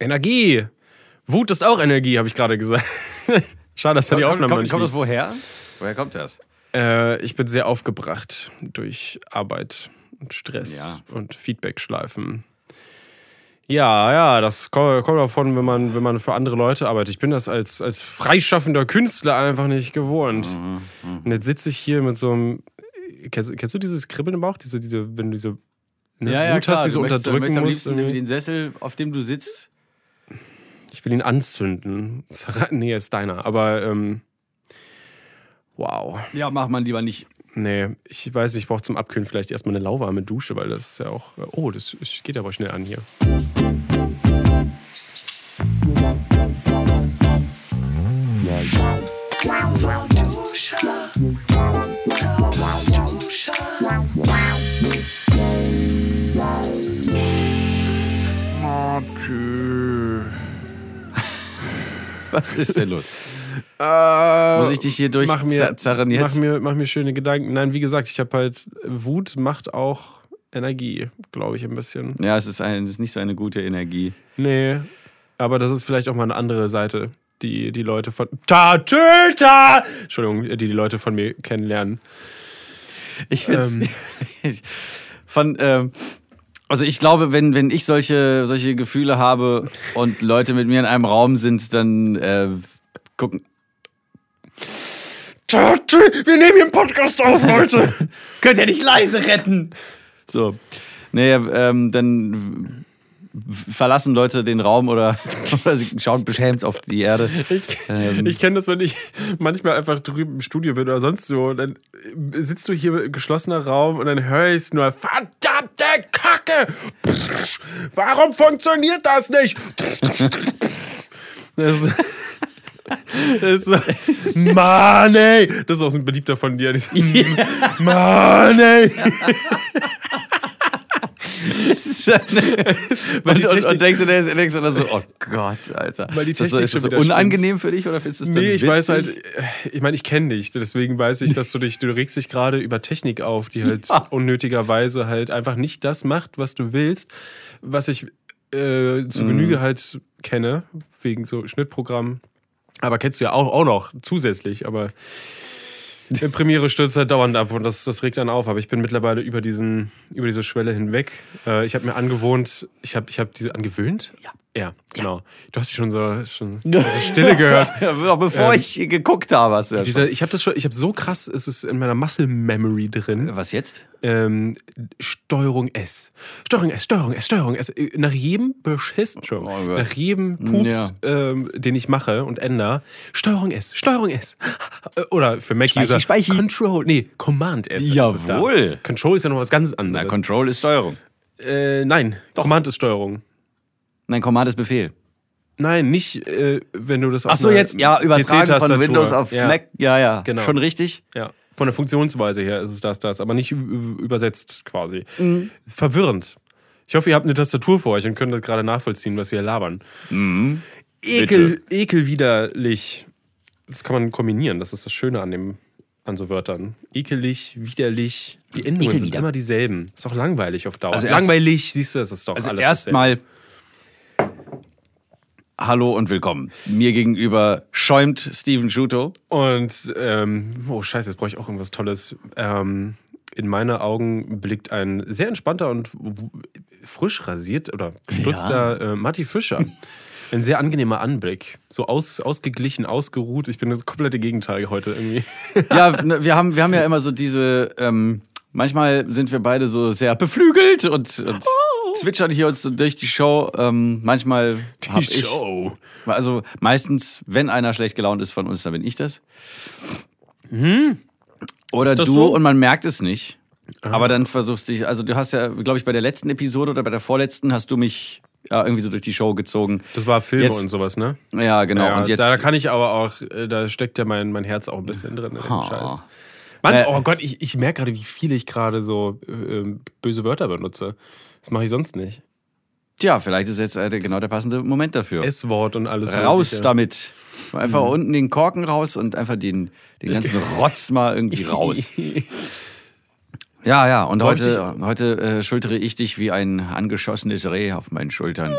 Energie. Wut ist auch Energie, habe ich gerade gesagt. Schade, dass da die Aufnahme kommt, nicht kommt das woher? Woher kommt das? Äh, ich bin sehr aufgebracht durch Arbeit und Stress Ja. und Feedbackschleifen. Ja, ja, das ko- kommt davon, wenn man, wenn man für andere Leute arbeitet. Ich bin das als, als freischaffender Künstler einfach nicht gewohnt. Mhm, Und jetzt sitze ich hier mit so einem. Kennst, kennst du dieses Kribbeln im Bauch? Diese, diese, wenn du diese ne, Wut hast, die so du möchtest, du unterdrücken möchtest am musst. liebsten irgendwie? den Sessel, auf dem du sitzt. Ich will ihn anzünden. Nee, ist deiner. Aber ähm, wow. Ja, macht man lieber nicht. Nee, ich weiß nicht, ich brauche zum Abkühlen vielleicht erstmal eine lauwarme Dusche, weil das ist ja auch. Oh, das geht aber schnell an hier. Was ist denn los? Äh, Muss ich dich hier durch mach mir, zerren mach, jetzt? mir, mach mir schöne Gedanken. Nein, wie gesagt, ich habe halt. Wut macht auch Energie, glaube ich, ein bisschen. Ja, es ist, ein, es ist nicht so eine gute Energie. Nee, aber das ist vielleicht auch mal eine andere Seite, die die Leute von. Tatüta! Entschuldigung, die die Leute von mir kennenlernen. Ich find's Ähm. von ähm, also ich glaube, wenn, wenn ich solche, solche Gefühle habe und Leute mit mir in einem Raum sind, dann äh, gucken. Wir nehmen hier einen Podcast auf, Leute! Könnt ihr nicht leise retten? So. Nee, ähm, dann verlassen Leute den Raum oder, oder sie schauen beschämt auf die Erde. Ich, Ähm. ich kenne das, wenn ich manchmal einfach drüben im Studio bin oder sonst so. Und dann sitzt du hier im geschlossener Raum und dann höre ich nur, verdammte Kacke! Pff, Warum funktioniert das nicht? Das ist, das ist so, Mann, ey! Das ist auch so ein beliebter von dir. Dieser, Mann, ey! Das ist eine, Weil die und, und, und denkst du denkst du dann so, oh Gott, Alter. Weil die ist das so, ist das so unangenehm für dich oder findest du es Nee, ich witzig? weiß halt, ich meine, ich kenne dich, deswegen weiß ich, dass du dich, du regst dich gerade über Technik auf, die halt Ja. unnötigerweise halt einfach nicht das macht, was du willst, was ich äh, zu Mhm. Genüge halt kenne, wegen so Schnittprogrammen. Aber kennst du ja auch, auch noch zusätzlich, aber Premiere stürzt halt dauernd ab und das, das regt dann auf. Aber ich bin mittlerweile über, diesen, über diese Schwelle hinweg. Äh, ich habe mir angewohnt, ich habe ich hab diese angewöhnt? Ja. Ja, genau. Du hast schon so schon diese Stille gehört. Ja, noch bevor Ähm, ich geguckt habe, hast du ja Diese, ich habe das schon, ich habe so krass, es ist in meiner Muscle Memory drin. schon. Was jetzt? Ähm, Steuerung S. Steuerung S, Steuerung S, Steuerung S. Äh, Nach jedem Beschiss, Oh nach jedem Pups, ähm, den ich mache und ändere, Steuerung S, Steuerung S. Äh, Oder für Mac-User. Control, nee, Command S. ist. Jawohl. Control ist ja noch was ganz Na, anderes. Control ist Steuerung. äh, nein, Command ist Steuerung. Nein, Command ist Befehl. Nein, nicht, äh, wenn du das auf Ach so, jetzt, ja, übertragen von Windows auf ja. Mac. Ja, ja. Genau. Schon richtig? Ja, von der Funktionsweise her ist es das, das, aber nicht übersetzt quasi. Mhm. Verwirrend. Ich hoffe, ihr habt eine Tastatur vor euch und könnt das gerade nachvollziehen, was wir labern. Mhm. Ekel, ekelwiderlich. Das kann man kombinieren, das ist das Schöne an, dem, an so Wörtern. Ekelig, widerlich. Die Endungen sind immer dieselben. Ist auch langweilig auf Dauer. Also langweilig, siehst du, das ist doch Also alles erstmal Hallo und willkommen. Mir gegenüber schäumt Steven Schuto. Und, ähm, oh Scheiße, jetzt brauche ich auch irgendwas Tolles. Ähm, in meine Augen blickt ein sehr entspannter und frisch rasiert oder gestutzter äh, Matti Fischer. Ein sehr angenehmer Anblick. So aus, ausgeglichen, ausgeruht. Ich bin das komplette Gegenteil heute irgendwie. Ja, ne, wir haben, wir haben ja immer so diese, ähm, manchmal sind wir beide so sehr beflügelt und, und zwitschern hier uns durch die Show. Ähm, manchmal hab ich, also meistens, wenn einer schlecht gelaunt ist von uns, dann bin ich das. Oder Ist das du so? und man merkt es nicht. Aber dann versuchst du dich, also du hast ja, glaube ich, bei der letzten Episode oder bei der vorletzten hast du mich ja, irgendwie so durch die Show gezogen. Das war Filme Jetzt- und sowas, ne? Ja, genau. ja, und jetzt, da kann ich aber auch, äh, da steckt ja mein, mein Herz auch ein bisschen drin in dem Oh. Scheiß. Mann, Äh, oh Gott, ich, ich merke gerade, wie viel ich gerade so äh, ähm, böse Wörter benutze. Das mache ich sonst nicht. tja, vielleicht ist jetzt äh, genau der passende Moment dafür. S-Wort und alles. raus Mögliche. damit. Einfach Mhm. unten den Korken raus und einfach den, den ganzen Rotz mal irgendwie raus. Ja, ja, und Wollte heute, heute äh, schultere ich dich wie ein angeschossenes Reh auf meinen Schultern.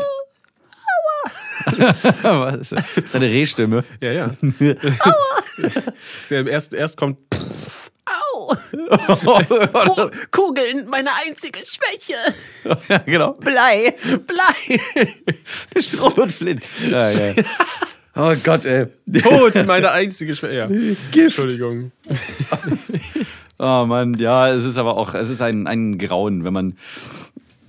das ist eine Rehstimme. Ja, ja. Aua. erst, erst kommt. Au! Kugeln, meine einzige Schwäche. ja, genau. Blei. Blei. Schrotflint. Ja, ja. Oh Gott, ey. Tod, meine einzige Schwäche. Ja. Gift. Entschuldigung. oh Mann, ja, es ist aber auch, es ist ein, ein Grauen, wenn man,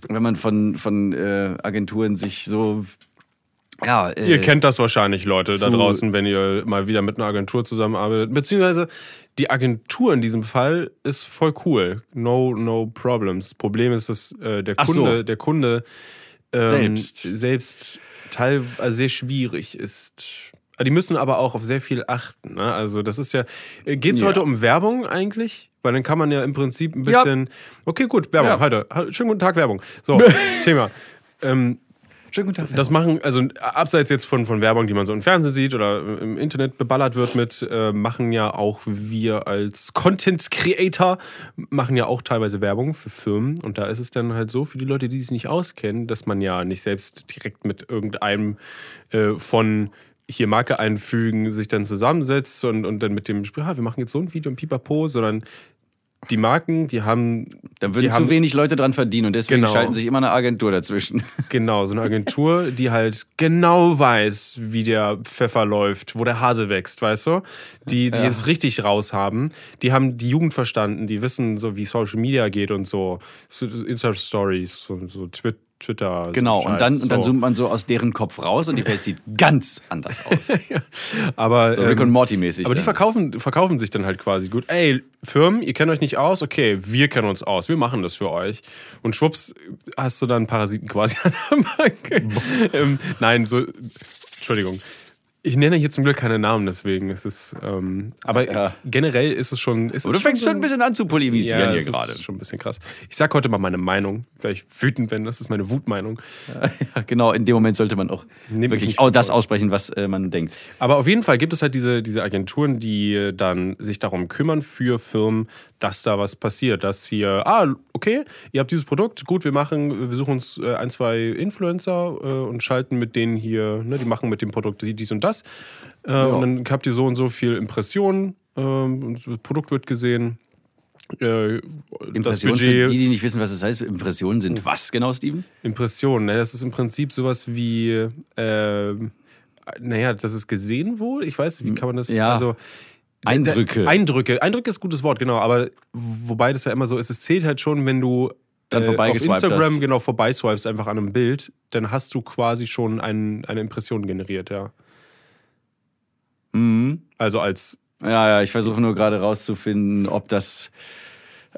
wenn man von, von äh, Agenturen sich so ja, äh, ihr kennt das wahrscheinlich, Leute da draußen, wenn ihr mal wieder mit einer Agentur zusammenarbeitet. Beziehungsweise die Agentur in diesem Fall ist voll cool. No, no problems. Problem ist, dass äh, der Kunde, so. der Kunde ähm, selbst, selbst teilweise also sehr schwierig ist. Die müssen aber auch auf sehr viel achten. Ne? Also das ist ja. Äh, Geht es ja. heute um Werbung eigentlich? Weil dann kann man ja im Prinzip ein bisschen. Ja. Okay, gut, Werbung. Ja. Heute. Schönen guten Tag, Werbung. So, Thema. Ähm, Schönen guten Tag. Das machen, also abseits jetzt von, von Werbung, die man so im Fernsehen sieht oder im Internet beballert wird mit, äh, machen ja auch wir als Content Creator, machen ja auch teilweise Werbung für Firmen. Und da ist es dann halt so, für die Leute, die es nicht auskennen, dass man ja nicht selbst direkt mit irgendeinem äh, von hier Marke einfügen, sich dann zusammensetzt und, und dann mit dem, ah, wir machen jetzt so ein Video im Pipapo, sondern die Marken, die haben. Da würden zu haben, wenig Leute dran verdienen und deswegen genau, schalten sich immer eine Agentur dazwischen. Genau, so eine Agentur, die halt genau weiß, wie der Pfeffer läuft, wo der Hase wächst, weißt du? Die, die ja. es richtig raus haben. Die haben die Jugend verstanden, die wissen so, wie Social Media geht und so. Insta-Stories, so, so Twitter. Twitter. Genau, so und, dann, und dann zoomt man so aus deren Kopf raus und die Welt sieht ganz anders aus. ja. Aber, so Rick ähm, und Morty-mäßig. Aber dann. die verkaufen, verkaufen sich dann halt quasi gut. Ey, Firmen, ihr kennt euch nicht aus? Okay, wir kennen uns aus. Wir machen das für euch. Und schwupps, hast du dann Parasiten quasi an der Bank. ähm, nein, so. Entschuldigung. Ich nenne hier zum Glück keine Namen, deswegen ist es. Ähm, aber ja. generell ist es schon. Ist du fängst schon ein bisschen an zu polemisieren ja, hier gerade. schon ein bisschen krass. Ich sag heute mal meine Meinung, weil ich wütend bin. Das ist meine Wutmeinung. Ja, genau, in dem Moment sollte man auch Nehm wirklich auch das aussprechen, was äh, man denkt. Aber auf jeden Fall gibt es halt diese, diese Agenturen, die dann sich darum kümmern für Firmen, dass da was passiert. Dass hier, ah, okay, ihr habt dieses Produkt, gut, wir machen, wir suchen uns äh, ein, zwei Influencer äh, und schalten mit denen hier, ne, die machen mit dem Produkt dies und das. Äh, ja. Und dann habt ihr so und so viel Impressionen, ähm, das Produkt wird gesehen. Äh, Impressionen, für die, die nicht wissen, was das heißt, Impressionen sind was genau, Steven? Impressionen, ne? das ist im Prinzip sowas wie, äh, naja, dass es gesehen wurde. Ich weiß, wie kann man das, ja. also Eindrücke. Eindrücke. Eindrücke ist ein gutes Wort, genau. Aber wobei das ja immer so ist, es zählt halt schon, wenn du dann äh, auf Instagram hast. genau vorbeiswipest einfach an einem Bild, dann hast du quasi schon ein, eine Impression generiert, ja. Mhm. Also als. Ja, ja, ich versuche nur gerade rauszufinden, ob das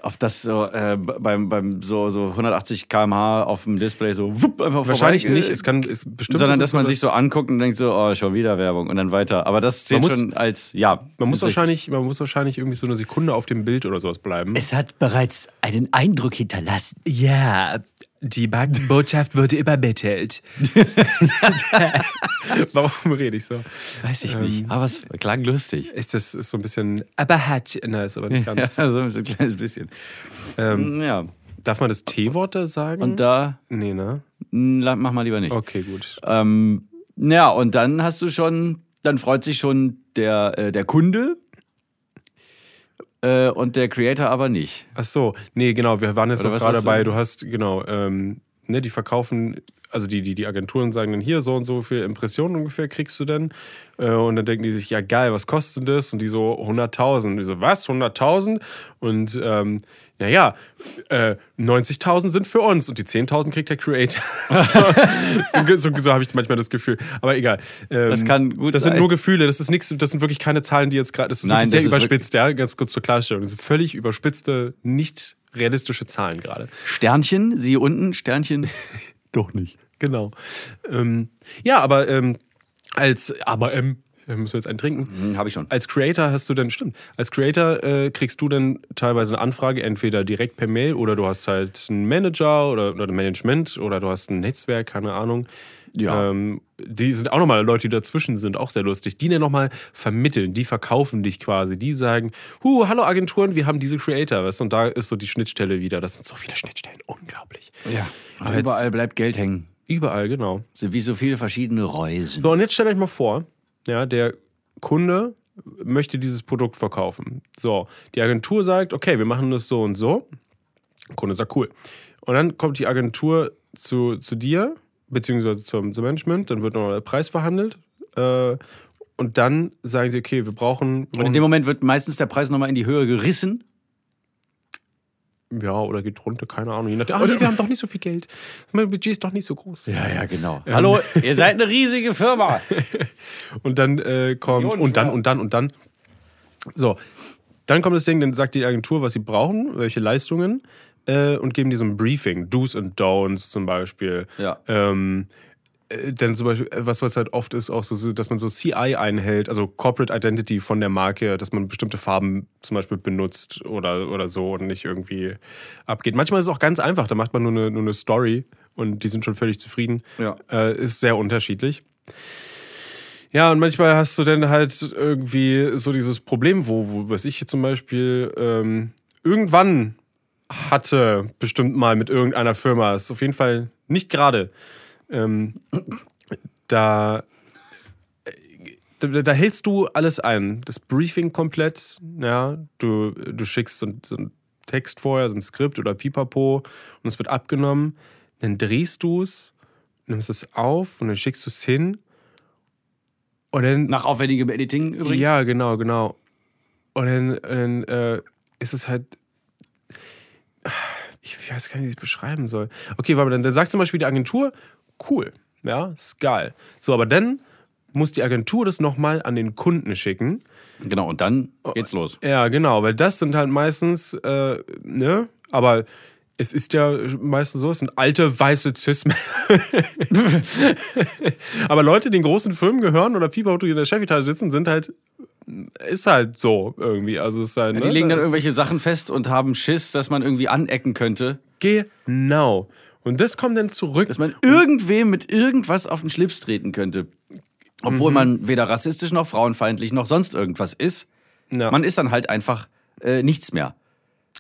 ob das so äh, beim, beim so, so 180 km/h auf dem Display so wupp, einfach Wahrscheinlich vorbei, nicht, es kann es bestimmt. Sondern dass man sich so anguckt und denkt so, oh, schon wieder Werbung und dann weiter. Aber das zählt muss, schon als, ja. Man muss, wahrscheinlich, man muss wahrscheinlich irgendwie so eine Sekunde auf dem Bild oder sowas bleiben. Es hat bereits einen Eindruck hinterlassen. Ja, die Botschaft wurde übermittelt. Warum rede ich so? Weiß ich nicht. Ähm, aber es klang lustig. Ist das ist so ein bisschen. Aber hat. Nein, ist aber nicht ganz. Ja, so ein kleines bisschen. Ähm, ja. Darf man das T-Wort da sagen? Und da. Nee, ne? Mach mal lieber nicht. Okay, gut. Ähm, ja, und dann hast du schon. Dann freut sich schon der, äh, der Kunde, äh, und der Creator aber nicht. Ach so, nee, genau, wir waren jetzt gerade dabei, du hast, genau, ähm, ne, die verkaufen, also die, die, die Agenturen sagen dann hier, so und so viel Impressionen ungefähr kriegst du denn. Äh, und dann denken die sich, ja geil, was kostet das? Und die so 100.000. Und die so, was, 100.000? Und ähm, naja, äh, 90.000 sind für uns und die 10.000 kriegt der Creator. so, so, so habe ich manchmal das Gefühl. Aber egal. Ähm, das kann gut Das sein. sind nur Gefühle, das ist nichts, das sind wirklich keine Zahlen, die jetzt gerade, das ist Nein, sehr überspitzt, ja, ganz kurz zur Klarstellung. Das sind völlig überspitzte, nicht realistische Zahlen gerade. Sternchen, sie unten, Sternchen. Doch nicht. Genau. Ähm, ja, aber ähm, als, aber ähm, müssen wir jetzt einen trinken. Hm, Habe ich schon. Als Creator hast du dann, stimmt, als Creator äh, kriegst du dann teilweise eine Anfrage, entweder direkt per Mail oder du hast halt einen Manager oder, oder ein Management oder du hast ein Netzwerk, keine Ahnung. Ja. Ähm, die sind auch nochmal Leute, die dazwischen sind, auch sehr lustig. Die dann nochmal vermitteln, die verkaufen dich quasi. Die sagen, hu, hallo Agenturen, wir haben diese Creator. Weißt? Und da ist so die Schnittstelle wieder. Das sind so viele Schnittstellen, unglaublich. Ja, aber überall bleibt Geld hängen. Überall, genau. Sind wie so viele verschiedene Reusen. So, und jetzt stellt euch mal vor, ja, der Kunde möchte dieses Produkt verkaufen. So, die Agentur sagt, okay, wir machen das so und so. Der Kunde sagt, cool. Und dann kommt die Agentur zu, zu dir, beziehungsweise zum, zum Management, dann wird nochmal der Preis verhandelt. Äh, und dann sagen sie, okay, wir brauchen. Und in dem Moment wird meistens der Preis nochmal in die Höhe gerissen. ja, oder geht runter, keine Ahnung. Je nachdem, ah, nee, wir haben doch nicht so viel Geld. Mein Budget ist doch nicht so groß. Ja, ja, genau. Hallo, ihr seid eine riesige Firma. Und dann äh, kommt Millionen und dann und dann und dann. So, dann kommt das Ding, dann sagt die Agentur, was sie brauchen, welche Leistungen äh, und geben die so ein Briefing, Do's und Don'ts zum Beispiel. Ja. Ähm, äh, dann zum Beispiel, äh, was, was halt oft ist, auch so, dass man so CI einhält, also Corporate Identity von der Marke, dass man bestimmte Farben zum Beispiel benutzt oder, oder so und nicht irgendwie abgeht. Manchmal ist es auch ganz einfach, da macht man nur eine, nur eine Story und die sind schon völlig zufrieden. Ja. Äh, ist sehr unterschiedlich. Ja, und manchmal hast du dann halt irgendwie so dieses Problem, wo, wo was ich hier zum Beispiel ähm, irgendwann hatte, bestimmt mal mit irgendeiner Firma, ist auf jeden Fall nicht gerade. Ähm, da, da, da hältst du alles ein. Das Briefing komplett, ja. Du, du schickst so, so einen Text vorher, so ein Skript oder Pipapo und es wird abgenommen. Dann drehst du es, nimmst es auf und dann schickst du es hin. Und dann Nach aufwendigem Editing übrigens. ja, genau, genau. Und dann, dann äh, ist es halt. Ich weiß gar nicht, wie ich es beschreiben soll. Okay, warte, dann, dann sagt zum Beispiel die Agentur, cool, ja, ist geil. So, aber dann muss die Agentur das nochmal an den Kunden schicken. Genau, und dann geht's los. Ja, genau, weil das sind halt meistens, äh, ne, aber es ist ja meistens so, es sind alte weiße cis Aber Leute, die in großen Firmen gehören oder die in der Chefetage sitzen, sind halt, ist halt so irgendwie. Also ist halt, Die ne, legen dann irgendwelche Sachen fest und haben Schiss, dass man irgendwie anecken könnte. Genau. Und das kommt dann zurück. Dass man irgendwem mit irgendwas auf den Schlips treten könnte. Obwohl Mhm. man weder rassistisch noch frauenfeindlich noch sonst irgendwas ist. Ja. Man ist dann halt einfach äh, nichts mehr.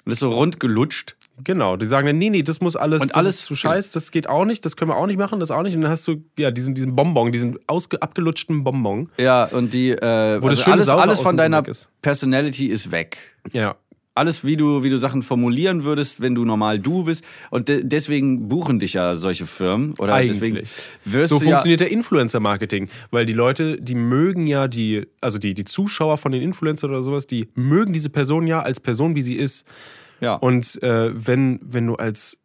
Und ist so rund gelutscht. Genau, die sagen dann, nee, nee, das muss alles, Und das alles- zu scheiß, das geht auch nicht, das können wir auch nicht machen, das auch nicht. Und dann hast du ja diesen, diesen Bonbon, diesen ausge, abgelutschten Bonbon. Ja, und die, äh, Wo das also schöne alles, alles von deiner ist. Personality ist weg. Ja. Alles, wie du, wie du Sachen formulieren würdest, wenn du normal du bist. Und de deswegen buchen dich ja solche Firmen. Oder deswegen Eigentlich. wirst So du ja, funktioniert der Influencer-Marketing, weil die Leute, die mögen ja die, also die, die Zuschauer von den Influencern oder sowas, die mögen diese Person ja als Person, wie sie ist. Ja. Und äh, wenn, wenn du als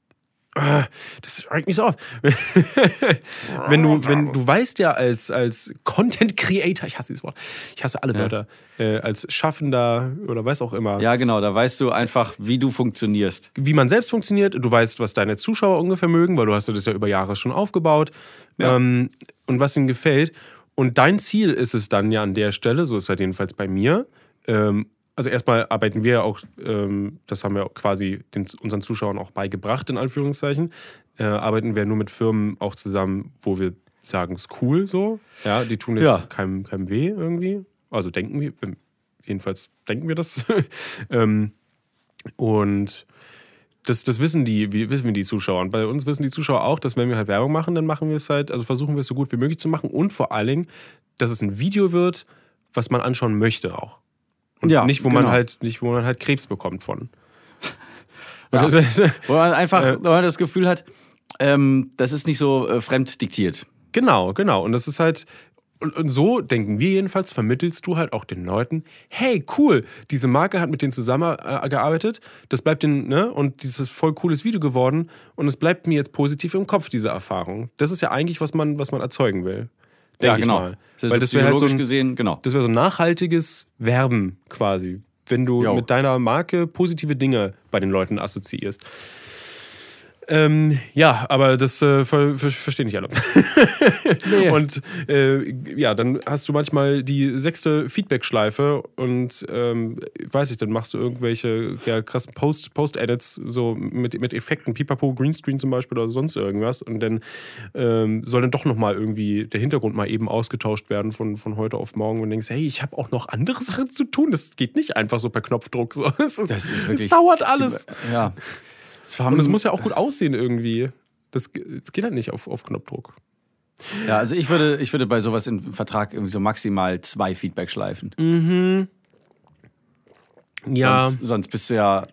Ah, das regt mich so auf. wenn du, wenn du weißt ja als, als Content Creator, ich hasse dieses Wort, ich hasse alle Wörter, äh, als Schaffender oder weiß auch immer, ja, genau, da weißt du einfach, wie du funktionierst. wie man selbst funktioniert. Du weißt, was deine Zuschauer ungefähr mögen, weil du hast das ja über Jahre schon aufgebaut ähm, und was ihnen gefällt. Und dein Ziel ist es dann ja an der Stelle, so ist es halt jedenfalls bei mir. Ähm, also erstmal arbeiten wir auch, ähm, das haben wir quasi den, unseren Zuschauern auch beigebracht, in Anführungszeichen, äh, arbeiten wir nur mit Firmen auch zusammen, wo wir sagen, es ist cool so. Ja, die tun jetzt Ja. keinem, keinem weh irgendwie. Also denken wir, jedenfalls denken wir das. ähm, und das, das wissen die, wie wissen die Zuschauer. Und bei uns wissen die Zuschauer auch, dass wenn wir halt Werbung machen, dann machen wir es halt, also versuchen wir es so gut wie möglich zu machen und vor allen Dingen, dass es ein Video wird, was man anschauen möchte auch. Und Ja, nicht, wo man genau. halt, nicht, wo man halt Krebs bekommt von. Ja. Wo man einfach wo man das Gefühl hat, ähm, das ist nicht so äh, fremd diktiert. Genau, genau. Und das ist halt, und, und so denken wir jedenfalls, vermittelst du halt auch den Leuten, hey, cool, diese Marke hat mit denen zusammengearbeitet, das bleibt den, ne, und dieses voll cooles Video geworden und es bleibt mir jetzt positiv im Kopf, diese Erfahrung. Das ist ja eigentlich, was man, was man erzeugen will. Ja, genau. Weil das wäre halt so ein, gesehen, genau. das wäre so ein nachhaltiges Werben quasi, wenn du Jo. mit deiner Marke positive Dinge bei den Leuten assoziierst. Ähm, ja, aber das äh, ver ver verstehen nicht alle. Nee. Und äh, ja, dann hast du manchmal die sechste Feedback-Schleife und ähm, weiß ich, dann machst du irgendwelche ja, krassen Post- Post-Edits, so mit, mit Effekten, Pipapo, Greenscreen zum Beispiel oder sonst irgendwas. Und dann ähm, soll dann doch nochmal irgendwie der Hintergrund mal eben ausgetauscht werden von, von heute auf morgen und denkst, hey, ich habe auch noch andere Sachen zu tun. Das geht nicht einfach so per Knopfdruck. So. Es, ist, Das ist es wirklich- dauert alles. Ja. Und es muss ja auch gut aussehen irgendwie. Das, das geht halt nicht auf, auf Knopfdruck. Ja, also ich würde, ich würde bei sowas im Vertrag irgendwie so maximal zwei Feedback-Schleifen. Ja. Sonst, sonst bist du ja.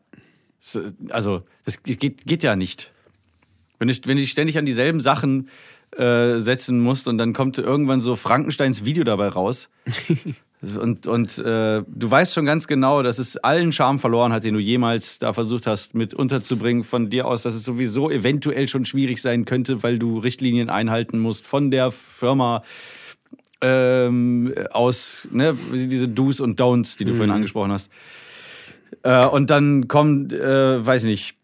Also, das geht, geht ja nicht. Wenn du, wenn du ständig an dieselben Sachen äh, setzen musst und dann kommt irgendwann so Frankensteins Video dabei raus. und und äh, du weißt schon ganz genau, dass es allen Charme verloren hat, den du jemals da versucht hast, mit unterzubringen von dir aus, dass es sowieso eventuell schon schwierig sein könnte, weil du Richtlinien einhalten musst von der Firma ähm, aus, ne, diese Do's und Don'ts, die du vorhin angesprochen hast. Äh, und dann kommt, äh, weiß nicht,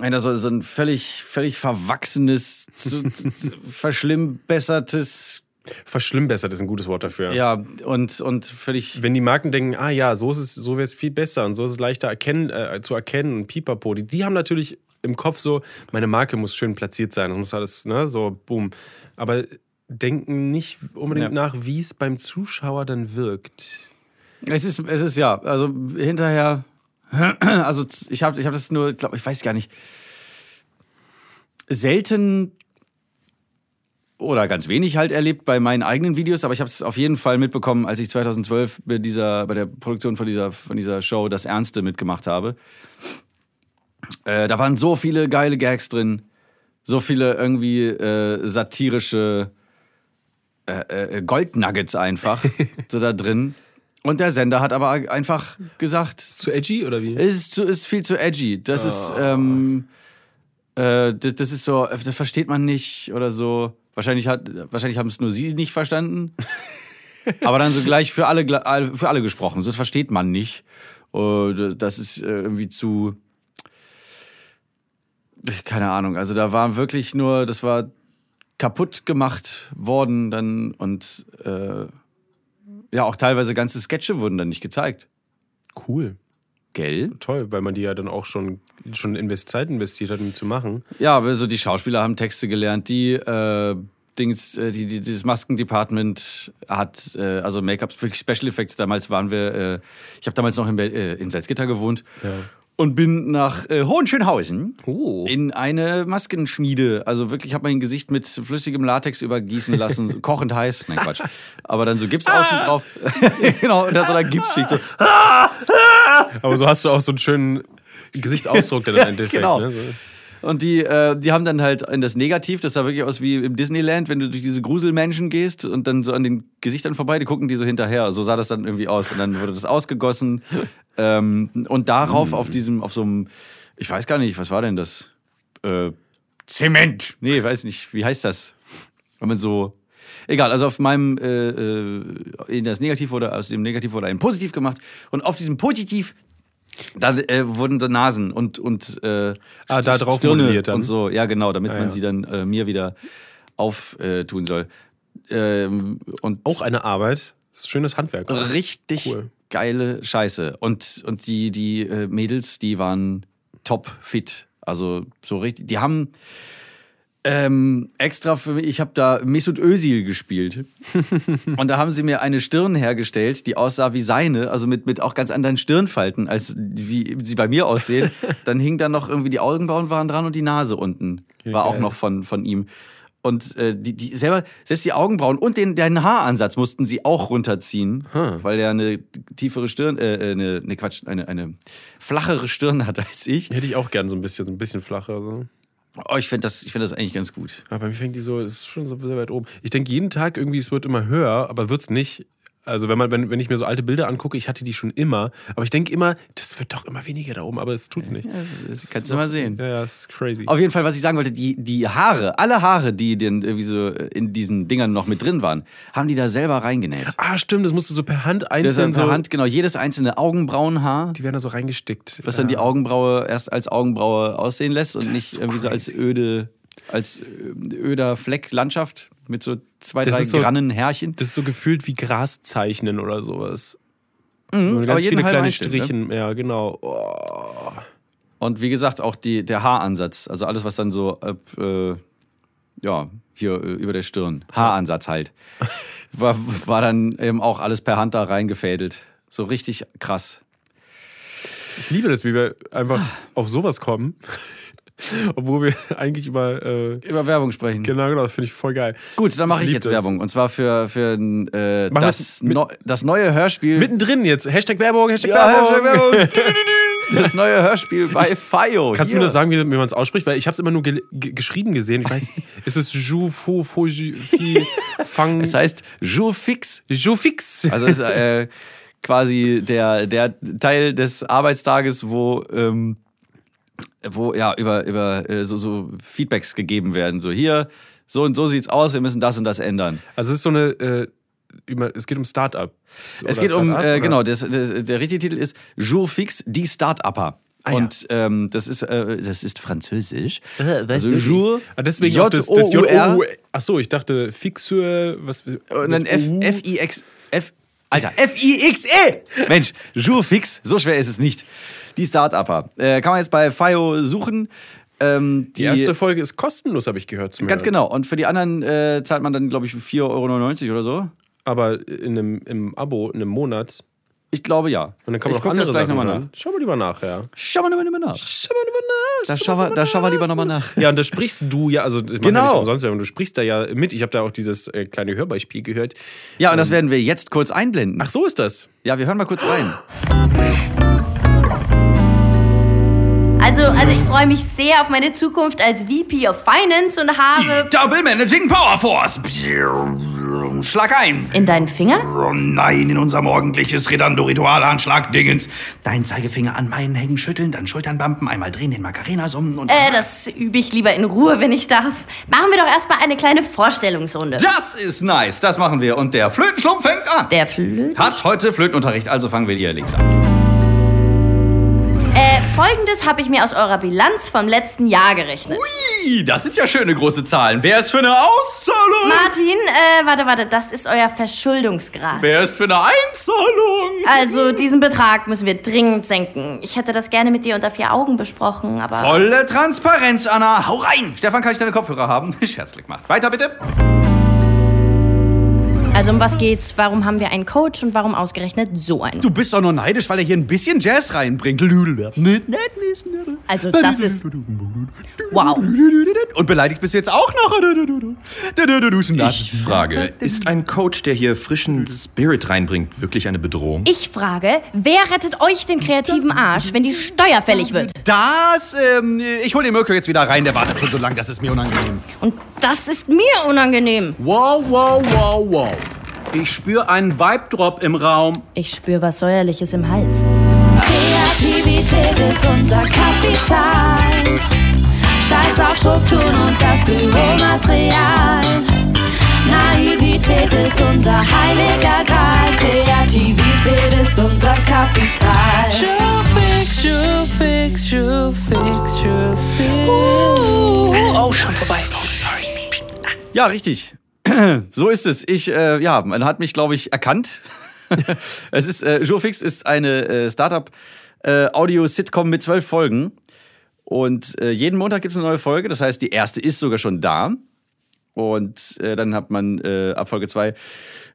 einer so, so ein völlig, völlig verwachsenes, zu, zu, verschlimmbessertes, Verschlimmbessert ist ein gutes Wort dafür. ja, und, und völlig. Wenn die Marken denken, ah ja, so ist es, so wäre es viel besser und so ist es leichter erkennen, äh, zu erkennen und pipapo, die, die haben natürlich im Kopf so, meine Marke muss schön platziert sein, das muss alles, ne, so, boom. Aber denken nicht unbedingt Ja. nach, wie es beim Zuschauer dann wirkt. Es ist, es ist ja, also hinterher, also ich habe ich hab das nur, glaube ich, weiß gar nicht, selten oder ganz wenig halt erlebt bei meinen eigenen Videos, aber ich habe es auf jeden Fall mitbekommen, als ich 2012 bei, dieser, bei der Produktion von dieser, von dieser Show Das Ernste mitgemacht habe. Äh, da waren so viele geile Gags drin, so viele irgendwie äh, satirische äh, äh, Goldnuggets einfach so da drin. Und der Sender hat aber einfach gesagt, Zu edgy oder wie? es ist, zu, ist viel zu edgy. Das ist, ähm, äh, das, das ist so, das versteht man nicht oder so. Wahrscheinlich, hat, wahrscheinlich haben es nur sie nicht verstanden. Aber dann so gleich für alle, für alle gesprochen. So versteht man nicht. Und das ist äh, irgendwie zu. Keine Ahnung. Also da war wirklich nur, das war kaputt gemacht worden dann und äh, ja, auch teilweise ganze Sketche wurden dann nicht gezeigt. Cool. Gell? Toll, weil man die ja dann auch schon, schon invest Zeit investiert hat, um zu machen. Ja, also die Schauspieler haben Texte gelernt, die äh, Dings, äh, die, die, das Maskendepartment hat, äh, also Make-up, wirklich Special Effects. Damals waren wir, äh, ich habe damals noch in, äh, in Salzgitter gewohnt und bin nach äh, Hohenschönhausen Oh. in eine Maskenschmiede. Also wirklich, ich habe mein Gesicht mit flüssigem Latex übergießen lassen, so kochend heiß. Nein, Quatsch. Aber dann so Gips außen drauf. genau, und da so eine Gipsschicht. So. Aber so hast du auch so einen schönen Gesichtsausdruck, der dann endeffekt. genau. Ne? So. Und die, äh, die haben dann halt in das Negativ, das sah wirklich aus wie im Disneyland, wenn du durch diese Gruselmenschen gehst und dann so an den Gesichtern vorbei, die gucken die so hinterher. So sah das dann irgendwie aus. Und dann wurde das ausgegossen. ähm, und darauf auf diesem, auf so einem, ich weiß gar nicht, was war denn das? Äh, Zement. Nee, weiß nicht, wie heißt das? Wenn man so. Egal, also auf meinem äh, äh, in das Negativ wurde, aus dem Negativ wurde ein Positiv gemacht. Und auf diesem Positiv da äh, wurden so Nasen und, und äh, Ah, da drauf Stirne und so. Ja, genau, damit Ah, man ja. sie dann äh, mir wieder auftun soll. Ähm, und Auch eine Arbeit. Schönes Handwerk. richtig Cool. geile Scheiße. Und, und die, die äh, Mädels, die waren top fit. Also so richtig, die haben ähm, extra für mich, ich habe da Mesut Özil gespielt. und da haben sie mir eine Stirn hergestellt, die aussah wie seine, also mit, mit auch ganz anderen Stirnfalten, als wie sie bei mir aussehen. Dann hing da noch irgendwie die Augenbrauen waren dran und die Nase unten war auch geil. noch von, von ihm. Und äh, die, die selber, selbst die Augenbrauen und den, den Haaransatz mussten sie auch runterziehen, weil er eine tiefere Stirn, äh, äh, eine, ne Quatsch, eine, eine flachere Stirn hat als ich. Hätte ich auch gern so ein bisschen, so ein bisschen flacher. So. Oh, ich finde das, ich find das eigentlich ganz gut. Aber bei mir fängt die so, ist schon so weit oben. Ich denke jeden Tag irgendwie, es wird immer höher, aber wird's nicht. Also wenn man, wenn, wenn ich mir so alte Bilder angucke, ich hatte die schon immer, aber ich denke immer, das wird doch immer weniger da oben, aber es tut's nicht. Das kannst du mal sehen. Ja, ja, es ist crazy. Auf jeden Fall, was ich sagen wollte, die, die Haare, alle Haare, die denn irgendwie so in diesen Dingern noch mit drin waren, haben die da selber reingenäht. Ah, stimmt, das musst du so per Hand Das einzeln ist per so. Hand, genau, jedes einzene Augenbrauenhaar, Die werden da so reingestickt. was dann die Augenbraue erst als Augenbraue aussehen lässt und nicht so irgendwie so als crazy. öde, als äh, öder Fleck Landschaft mit so zwei, Das drei so- Grannen Härchen. Das ist so gefühlt wie Gras zeichnen oder sowas. so Mhm, aber ganz jeden viele kleine ne? Strichen. Ja, genau. Oh. Und wie gesagt, auch die, der Haaransatz, also alles, was dann so, äh, ja, hier äh, über der Stirn, Haaransatz halt, war, war dann eben auch alles per Hand da reingefädelt. So richtig krass. Ich liebe das, wie wir einfach auf sowas kommen. Obwohl wir eigentlich über. Äh, Über Werbung sprechen. genau, genau, das finde ich voll geil. Gut, dann mache ich lieb jetzt das. Werbung. Und zwar für, für äh, das, das mit- das neue Hörspiel. Mittendrin jetzt. Hashtag Werbung, Hashtag Ja, Werbung. Hashtag Werbung. das neue Hörspiel bei FIO. Kannst du mir das sagen, wie, wie man es ausspricht? Weil ich habe es immer nur ge ge geschrieben gesehen. Ich weiß, ist es Ju, Fo, Fo, Ju, Fi, Fang, Es heißt Jour fix. Ju Fix. Also es ist äh, quasi der, der Teil des Arbeitstages, wo, ähm, wo ja über, über äh, so, so Feedbacks gegeben werden. So hier, so und so sieht's aus, wir müssen das und das ändern. Also es ist so eine, äh, über, es geht um Start-up. Es geht um, Start-up, äh, genau, das, der, der richtige Titel ist Jour fix, die Start-Upper. Ah, ja. Und ähm, das, ist, äh, das ist französisch. Äh, also? Jour, Ah, deswegen auch das, das J-O-U-R Achso, ich dachte Fixeur, was. und dann F, U. F-I-X, F, Alter, F-I-X-E! Mensch, Jour fix, so schwer ist es nicht. Die Start-Upper. Äh, kann man jetzt bei FIO suchen. Ähm, Die erste Folge ist kostenlos, habe ich gehört. Zum Ganz Hören. genau. Und für die anderen äh, zahlt man dann, glaube ich, 4,99 Euro oder so. Aber in einem, im Abo, in einem Monat. Ich glaube ja. Und dann kann man ich guck andere das gleich Sachen nochmal nach. Schau mal lieber nach, ja. Schauen wir nochmal nach. Schau mal lieber nach. Da schauen wir, da schauen wir lieber nochmal nach. Ja, und da sprichst du ja, also genau. Genau. ja nicht umsonst, du sprichst da ja mit. Ich habe da auch dieses äh, kleine Hörbeispiel gehört. Ja, und das werden wir jetzt kurz einblenden. Ach, so ist das. Ja, wir hören mal kurz rein. Also, also ich freue mich sehr auf meine Zukunft als VP of Finance und habe Double Managing Power Force. Schlag ein. in deinen Finger? Nein, in unser morgendliches Redando-Ritual-Handschlag-Dingens. Dein Zeigefinger an meinen Hängen schütteln, dann Schultern bumpen, einmal drehen, den Macarena summen und... Äh, das übe ich lieber in Ruhe, wenn ich darf. Machen wir doch erstmal eine kleine Vorstellungsrunde. Das ist nice. Das machen wir. Und der Flötenschlumpf fängt an. Der Flöten. Hat heute Flötenunterricht, also fangen wir hier links an. Folgendes habe ich mir aus eurer Bilanz vom letzten Jahr gerechnet. Ui, das sind ja schöne große Zahlen. Wer ist für eine Auszahlung? Martin, äh, warte, warte, das ist euer Verschuldungsgrad. Wer ist für eine Einzahlung? Also, diesen Betrag müssen wir dringend senken. Ich hätte das gerne mit dir unter vier Augen besprochen, aber. Volle Transparenz, Anna. Hau rein. Stefan, kann ich deine Kopfhörer haben? Scherzlich gemacht. Weiter bitte. Also, um was geht's? Warum haben wir einen Coach und warum ausgerechnet so einen? Du bist doch nur neidisch, weil er hier ein bisschen Jazz reinbringt. Also, das ist. Wow. Und beleidigt bist du jetzt auch noch. Ich frage, ist ein Coach, der hier frischen Spirit reinbringt, wirklich eine Bedrohung? Ich frage, wer rettet euch den kreativen Arsch, wenn die Steuer fällig wird? Das, ähm, ich hol den Mirko jetzt wieder rein. Der wartet schon so lange, das ist mir unangenehm. Und das ist mir unangenehm. Wow, wow, wow, wow. Ich spüre einen Vibe-Drop im Raum. Ich spüre was Säuerliches im Hals. Kreativität ist unser Kapital. Scheiß auf Strukturen und das Büromaterial. Naivität ist unser heiliger Gral. Kreativität ist unser Kapital. Oh, schon vorbei. Ja, richtig. So ist es. Ich, äh, ja, man hat mich, glaube ich, erkannt. es ist, äh, Jurfix ist eine äh, Startup-Audio-Sitcom mit zwölf Folgen. Und äh, jeden Montag gibt es eine neue Folge. Das heißt, die erste ist sogar schon da. Und äh, dann hat man äh, ab Folge 2,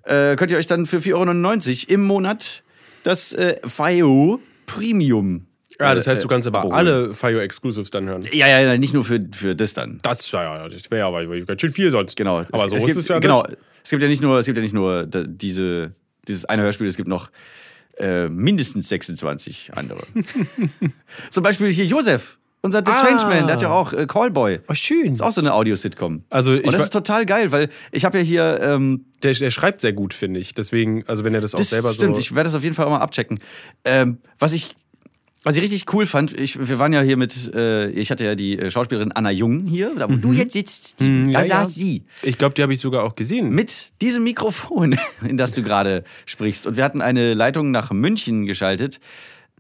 äh, könnt ihr euch dann für 4,99 Euro im Monat das äh, FIO Premium. Ja, das heißt, äh, du kannst aber alle Fire Exclusives dann hören. Ja, ja, ja, nicht nur für, für das dann. Das, ja, ja, das wäre aber ganz schön viel sonst. Genau. Aber es, so es ist gibt, es ja Genau. nicht. Es gibt ja nicht nur, es gibt ja nicht nur diese, dieses eine Hörspiel, es gibt noch äh, mindestens 26 andere. Zum Beispiel hier Josef, unser The Ah. Changeman, der hat ja auch äh, Callboy. Oh, schön. Ist auch so eine Audio-Sitcom. Also ich Und das ist total geil, weil ich habe ja hier, ähm, Der, der schreibt sehr gut, finde ich. Deswegen, also wenn er das auch das selber stimmt, so. ich werde das auf jeden Fall auch mal abchecken. Ähm, was ich was ich richtig cool fand, ich, wir waren ja hier mit, äh, ich hatte ja die äh, Schauspielerin Anna Jung hier, da wo du jetzt sitzt, Steven. Mhm, ja, da saß ja. sie. ich glaube, die habe ich sogar auch gesehen. mit diesem Mikrofon, in das du gerade sprichst. Und wir hatten eine Leitung nach München geschaltet,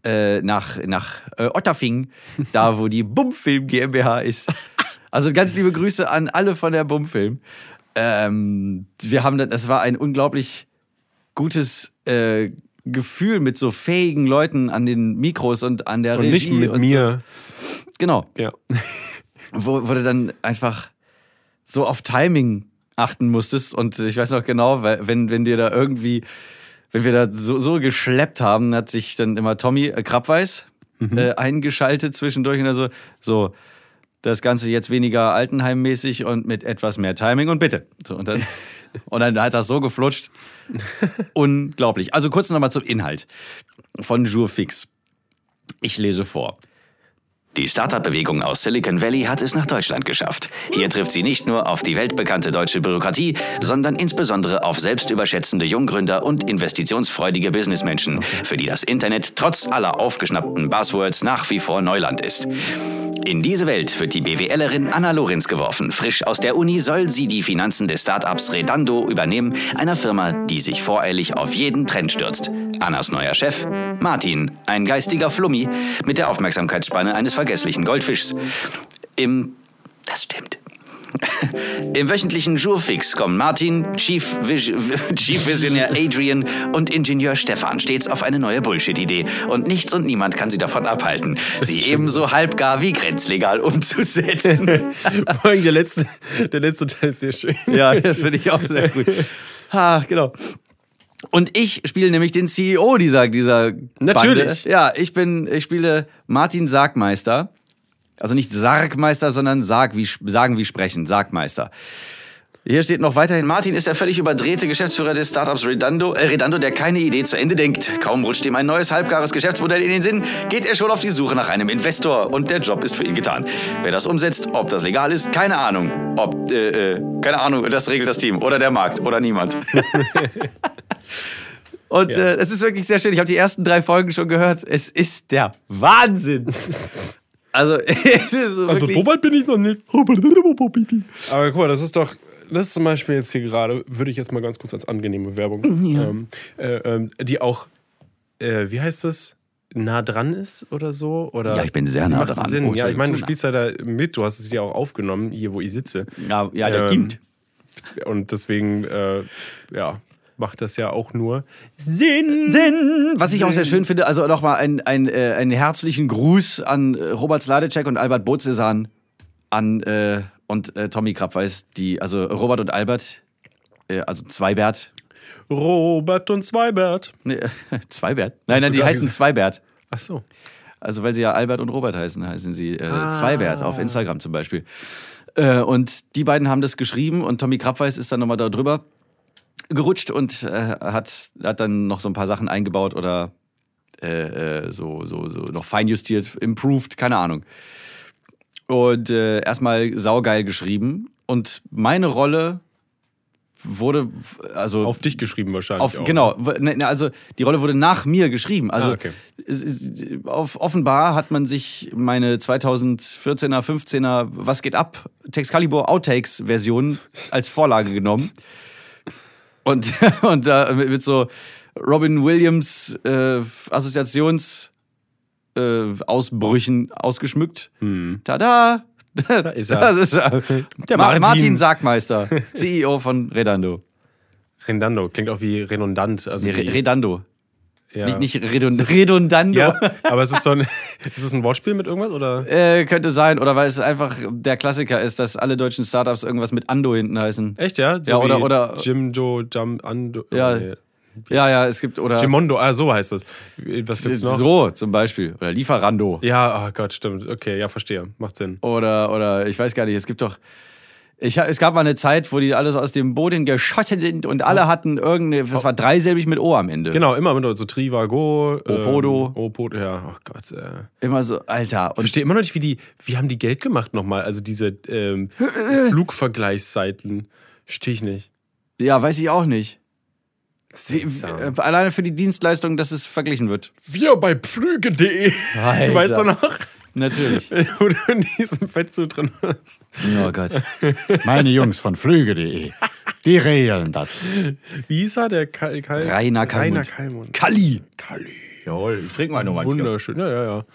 äh, nach, nach äh, Otterfing, da wo die Bumfilm GmbH ist. Also ganz liebe Grüße an alle von der Bumfilm. Ähm, wir haben, das war ein unglaublich gutes äh, Gefühl mit so fähigen Leuten an den Mikros und an der und Regie. nicht mit und mir. So. Genau Ja. wo, wo du dann einfach so auf Timing achten musstest. Und ich weiß noch genau, wenn, wenn dir da irgendwie, wenn wir da so, so geschleppt haben, hat sich dann immer Tommy äh, Krabweis äh, eingeschaltet zwischendurch und er so, so, Das Ganze jetzt weniger Altenheimmäßig und mit etwas mehr Timing und bitte. So, und, dann, und dann hat das so geflutscht. Unglaublich. Also kurz nochmal zum Inhalt von Jurfix. Ich lese vor. Die Startup-Bewegung aus Silicon Valley hat es nach Deutschland geschafft. Hier trifft sie nicht nur auf die weltbekannte deutsche Bürokratie, sondern insbesondere auf selbstüberschätzende Junggründer und investitionsfreudige Businessmenschen, für die das Internet trotz aller aufgeschnappten Buzzwords nach wie vor Neuland ist. In diese Welt wird die BWLerin Anna Lorenz geworfen. Frisch aus der Uni soll sie die Finanzen des Startups Redando übernehmen, einer Firma, die sich voreilig auf jeden Trend stürzt. Annas neuer Chef, Martin, ein geistiger Flummi mit der Aufmerksamkeitsspanne eines vergesslichen Goldfischs. Im. Das stimmt. Im wöchentlichen Jurfix kommen Martin, Chief, Vis Chief Visionär Adrian und Ingenieur Stefan stets auf eine neue Bullshit-Idee. Und nichts und niemand kann sie davon abhalten, sie ebenso halbgar wie grenzlegal umzusetzen. Vor allem der letzte, der letzte Teil ist sehr schön. Ja, das finde ich auch sehr gut. Ha, genau. Und ich spiele nämlich den CEO dieser, dieser Natürlich. Bande. Ja, ich bin, ich spiele Martin Sargmeister. Also nicht Sargmeister, sondern Sarg wie, Sagen wie Sprechen, Sargmeister. Hier steht noch weiterhin, Martin ist der völlig überdrehte Geschäftsführer des Startups Redando, äh, Redando, der keine Idee zu Ende denkt. Kaum rutscht ihm ein neues halbgares Geschäftsmodell in den Sinn, geht er schon auf die Suche nach einem Investor und der Job ist für ihn getan. Wer das umsetzt, ob das legal ist, keine Ahnung. Ob, äh, äh, keine Ahnung, das regelt das Team oder der Markt oder niemand. Und äh, es ist wirklich sehr schön. Ich habe die ersten drei Folgen schon gehört. Es ist der Wahnsinn. Also, es ist so Also so weit bin ich noch nicht. Aber guck mal, das ist doch, das ist zum Beispiel jetzt hier gerade, würde ich jetzt mal ganz kurz als angenehme Werbung, ähm, äh, ähm, die auch, äh, wie heißt das? nah dran ist oder so? Oder Ja, ich bin sehr nah dran. Sinn. Oh, ja, ich meine, du spielst ja da mit, du hast es ja auch aufgenommen, hier wo ich sitze. ja, ja, der Ähm, Kind. Und deswegen, äh, ja, macht das ja auch nur Sinn. Sinn. Was ich auch sehr schön finde, also nochmal ein, ein, äh, einen herzlichen Gruß an äh, Robert Sladecek und Albert Bozesan an äh, und äh, Tommy Krabweis, die, also Robert und Albert, äh, also Zweibert. Robert und Zweibert. Nee, Zweibert? Nein, nein, die heißen gesagt? Zweibert. Ach so. Also weil sie ja Albert und Robert heißen, heißen sie äh, Ah. Zweibert auf Instagram zum Beispiel. Äh, und die beiden haben das geschrieben und Tommy Krabweis ist dann nochmal da drüber gerutscht und äh, hat, hat dann noch so ein paar Sachen eingebaut oder äh, äh, so, so, so noch feinjustiert, improved, keine Ahnung. Und äh, erstmal saugeil geschrieben. Und meine Rolle wurde, also Auf dich geschrieben wahrscheinlich. auf, auch. genau, w- ne, ne, also die Rolle wurde nach mir geschrieben. Also Ah, okay. ist, auf, offenbar hat man sich meine 2014er, 15er Was geht ab? Texcalibur Outtakes Version als Vorlage genommen. Und, und da mit so Robin Williams äh, Assoziations äh, ausgeschmückt. Tada! Da ist er. Das ist er. Der Ma- Martin. Martin Sargmeister, CEO von Redando. Redando, klingt auch wie redundant. Also Nee, Redando. Ja. Nicht, nicht redund Redundando. Ja, aber es ist so ein, ist es ein Wortspiel mit irgendwas oder? Äh, könnte sein, oder weil es einfach der Klassiker ist, dass alle deutschen Startups irgendwas mit Ando hinten heißen. Echt, ja? So Ja, oder- oder- Jimdo, Jam, Ando. Ja. nee. Ja, ja, es gibt, oder Jimondo, ah, so heißt das. Was gibt's noch? so zum Beispiel, oder Lieferando. Ja, oh Gott, stimmt. Okay, ja, verstehe. Macht Sinn. Oder, oder, ich weiß gar nicht, es gibt doch, ich, es gab mal eine Zeit, wo die alle so aus dem Boden geschossen sind und alle hatten irgendeine, das war dreisilbig mit O am Ende. Genau, immer mit so Trivago. Opodo. Ähm, Opodo, ja, oh Gott. Äh. Immer so, Alter. Ich verstehe immer noch nicht, wie die, wie haben die Geld gemacht nochmal? Also diese ähm, Flugvergleichsseiten. Verstehe ich nicht. ja, weiß ich auch nicht. Wie, äh, alleine für die Dienstleistung, dass es verglichen wird. Wir bei Pflüge.de. Weißt du noch? Natürlich. Wo du in diesem Fettsuit drin warst. Oh Gott. Meine Jungs von Flüge.de, die regeln das. Wie hieß er? Der Kal Kal Rainer Rainer Kallmund. Kallmund. Kalli. Kalli. Jawohl, ich trinke mal nochmal. Wunderschön. Ja, ja, ja.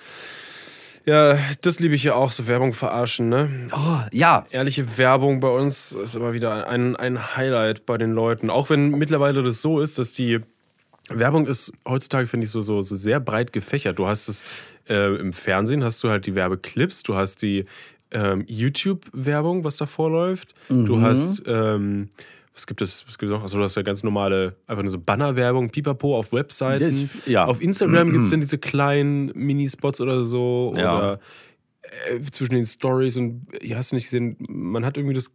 Ja, das liebe ich ja auch, so Werbung verarschen, ne? Oh, ja. Ehrliche Werbung bei uns ist immer wieder ein, ein Highlight bei den Leuten. Auch wenn mittlerweile das so ist, dass die Werbung ist heutzutage, finde ich, so, so, so sehr breit gefächert. Du hast es äh, im Fernsehen, hast du halt die Werbeclips, du hast die ähm, YouTube-Werbung, was davor läuft. Du hast, ähm, was gibt es, was gibt es noch? Achso, du hast ja ganz normale, einfach nur so Bannerwerbung, Pipapo auf Webseiten. Das- ja. Auf Instagram gibt es dann diese kleinen Minispots oder so. Ja. Oder äh, zwischen den Stories und ihr hast nicht gesehen, man hat irgendwie das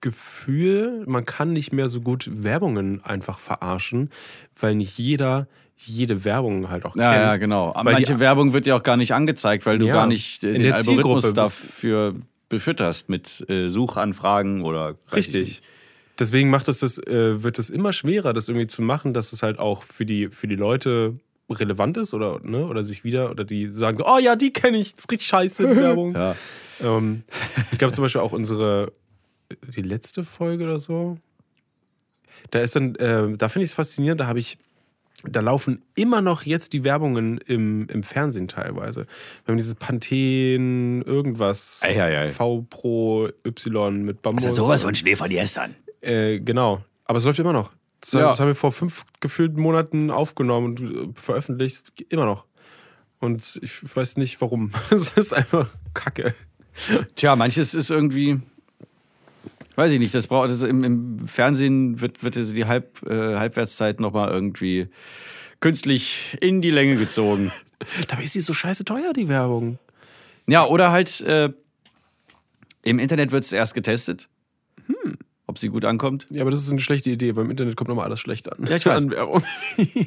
Gefühl, man kann nicht mehr so gut Werbungen einfach verarschen, weil nicht jeder jede Werbung halt auch Ja, kennt. ja, genau. Weil Manche die, Werbung wird ja auch gar nicht angezeigt, weil du Ja, gar nicht äh, in den der Algorithmus Zielgruppe dafür befütterst mit äh, Suchanfragen oder. Richtig. Deswegen macht es das, äh, wird es immer schwerer, das irgendwie zu machen, dass es halt auch für die, für die Leute relevant ist oder, ne, oder sich wieder, oder die sagen so, oh ja, die kenne ich, das ist richtig scheiße, die Werbung. Ja. Ähm, ich glaube zum Beispiel auch unsere, die letzte Folge oder so, da ist dann, äh, da finde ich es faszinierend, da habe ich, da laufen immer noch jetzt die Werbungen im, im Fernsehen teilweise. Wir haben dieses Panthen, irgendwas, Ei, ei, ei. V Pro Y mit Bambus. Das ist sowas von Schnee von gestern. Äh, genau. Aber es läuft immer noch. Das, Ja. das haben wir vor fünf gefühlten Monaten aufgenommen und äh, veröffentlicht. Immer noch. Und ich weiß nicht warum. Es ist einfach Kacke. Tja, manches ist irgendwie. Weiß ich nicht, das braucht das im, im Fernsehen wird, wird die Halb, äh, Halbwertszeit nochmal irgendwie künstlich in die Länge gezogen. Dabei ist die so scheiße teuer, die Werbung. Ja, oder halt äh, im Internet wird es erst getestet. Ob sie gut ankommt. Ja, aber das ist eine schlechte Idee, weil im Internet kommt immer alles schlecht an. Ja, ich weiß. An Werbung.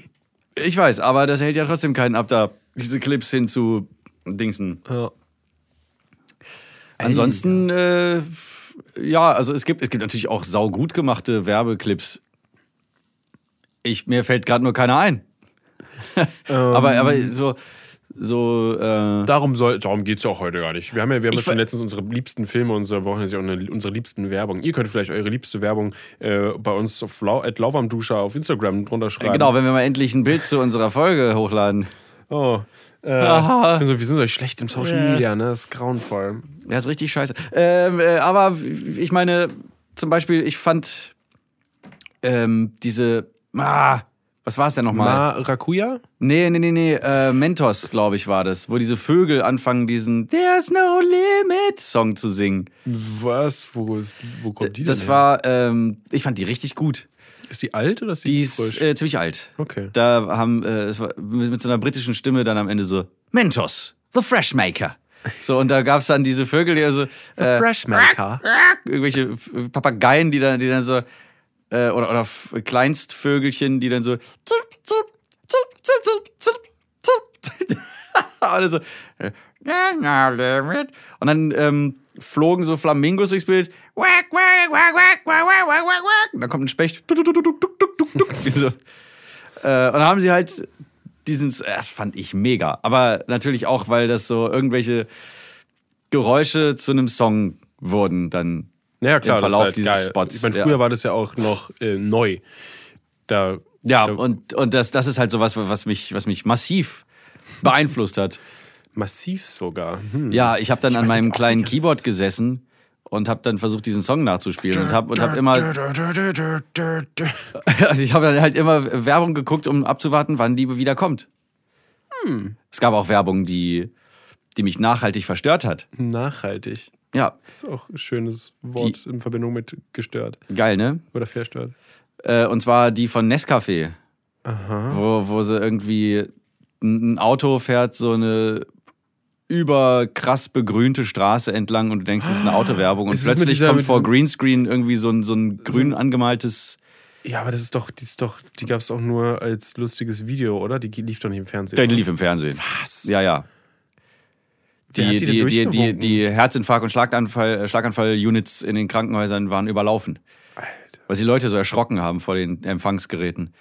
Ich weiß, aber das hält ja trotzdem keinen ab, da diese Clips hin zu Dingsen. Ja. Ansonsten, äh, ja, also es gibt, es gibt natürlich auch saugut gemachte Werbeclips. Ich, mir fällt gerade nur keiner ein. aber, aber so, so, äh, Darum, soll, darum geht es ja auch heute gar nicht. Wir haben ja, wir haben ja schon letztens unsere liebsten Filme, unsere Wochen auch eine, unsere liebsten Werbung. Ihr könnt vielleicht eure liebste Werbung äh, bei uns auf Lau at Lauwarmduscher auf Instagram drunter schreiben. genau, wenn wir mal endlich ein Bild zu unserer Folge hochladen. Oh. Äh, also wir sind so schlecht im Social Media, ne? Das ist grauenvoll. Ja, ist richtig scheiße. Ähm, äh, aber ich meine, zum Beispiel, ich fand ähm, diese, ah, was war es denn nochmal? Maracuja? Nee, nee, nee, nee, äh, Mentos, glaube ich, war das, wo diese Vögel anfangen, diesen There's no limit Song zu singen. Was? Wo, ist, wo kommt die denn Das her? war, ähm, ich fand die richtig gut. Ist die alt oder ist die, Die ist frisch? äh, ziemlich alt. Okay. Da haben, äh, es war mit, mit so einer britischen Stimme dann am Ende so, Mentos, the Fresh Maker. So, und da gab es dann diese Vögel, die also. Äh, Freshmaker. irgendwelche F- Papageien, die dann, die dann so, äh, oder, oder Kleinstvögelchen, die dann so. zup, zup, zup, zup, zup, zup, zup. Oder so. äh. Und dann ähm, flogen so Flamingos durchs Bild. Wack, wack, wack, wack, wack, wack, wack, wack. Und dann kommt ein Specht. Duck, äh, und dann haben sie halt diesen. Äh, das fand ich mega. Aber natürlich auch, weil das so irgendwelche Geräusche zu einem Song wurden dann ja, klar, im Verlauf halt dieses geil. Spots. Ich meine, früher ja. war das ja auch noch äh, neu. Da, ja, da und, und das, das ist halt so was, was mich, was mich massiv beeinflusst hat. Massiv sogar. Hm. Ja, ich habe dann ich an meinem kleinen Keyboard gesessen und habe dann versucht, diesen Song nachzuspielen und habe und hab immer, also ich habe dann halt immer Werbung geguckt, um abzuwarten, wann die wieder kommt. Es gab auch Werbung, die, die mich nachhaltig verstört hat. Nachhaltig. Ja, Das ist auch ein schönes Wort in Verbindung mit gestört geil, ne? oder verstört. Äh, und zwar die von Nescafé. Wo, wo sie irgendwie ein Auto fährt so eine überkrass begrünte Straße entlang und du denkst, das ist eine Autowerbung und plötzlich dieser- kommt vor Greenscreen irgendwie so ein, so ein grün angemaltes. Ja, aber das ist doch, die ist doch, die gab es auch nur als lustiges Video, oder? Die lief doch nicht im Fernsehen. Der lief im Fernsehen. Was? Ja, ja. Die, die die, die, die, die Herzinfarkt- und Schlaganfall, äh, Schlaganfall-Units in den Krankenhäusern waren überlaufen. Weil sie Leute so erschrocken haben vor den Empfangsgeräten.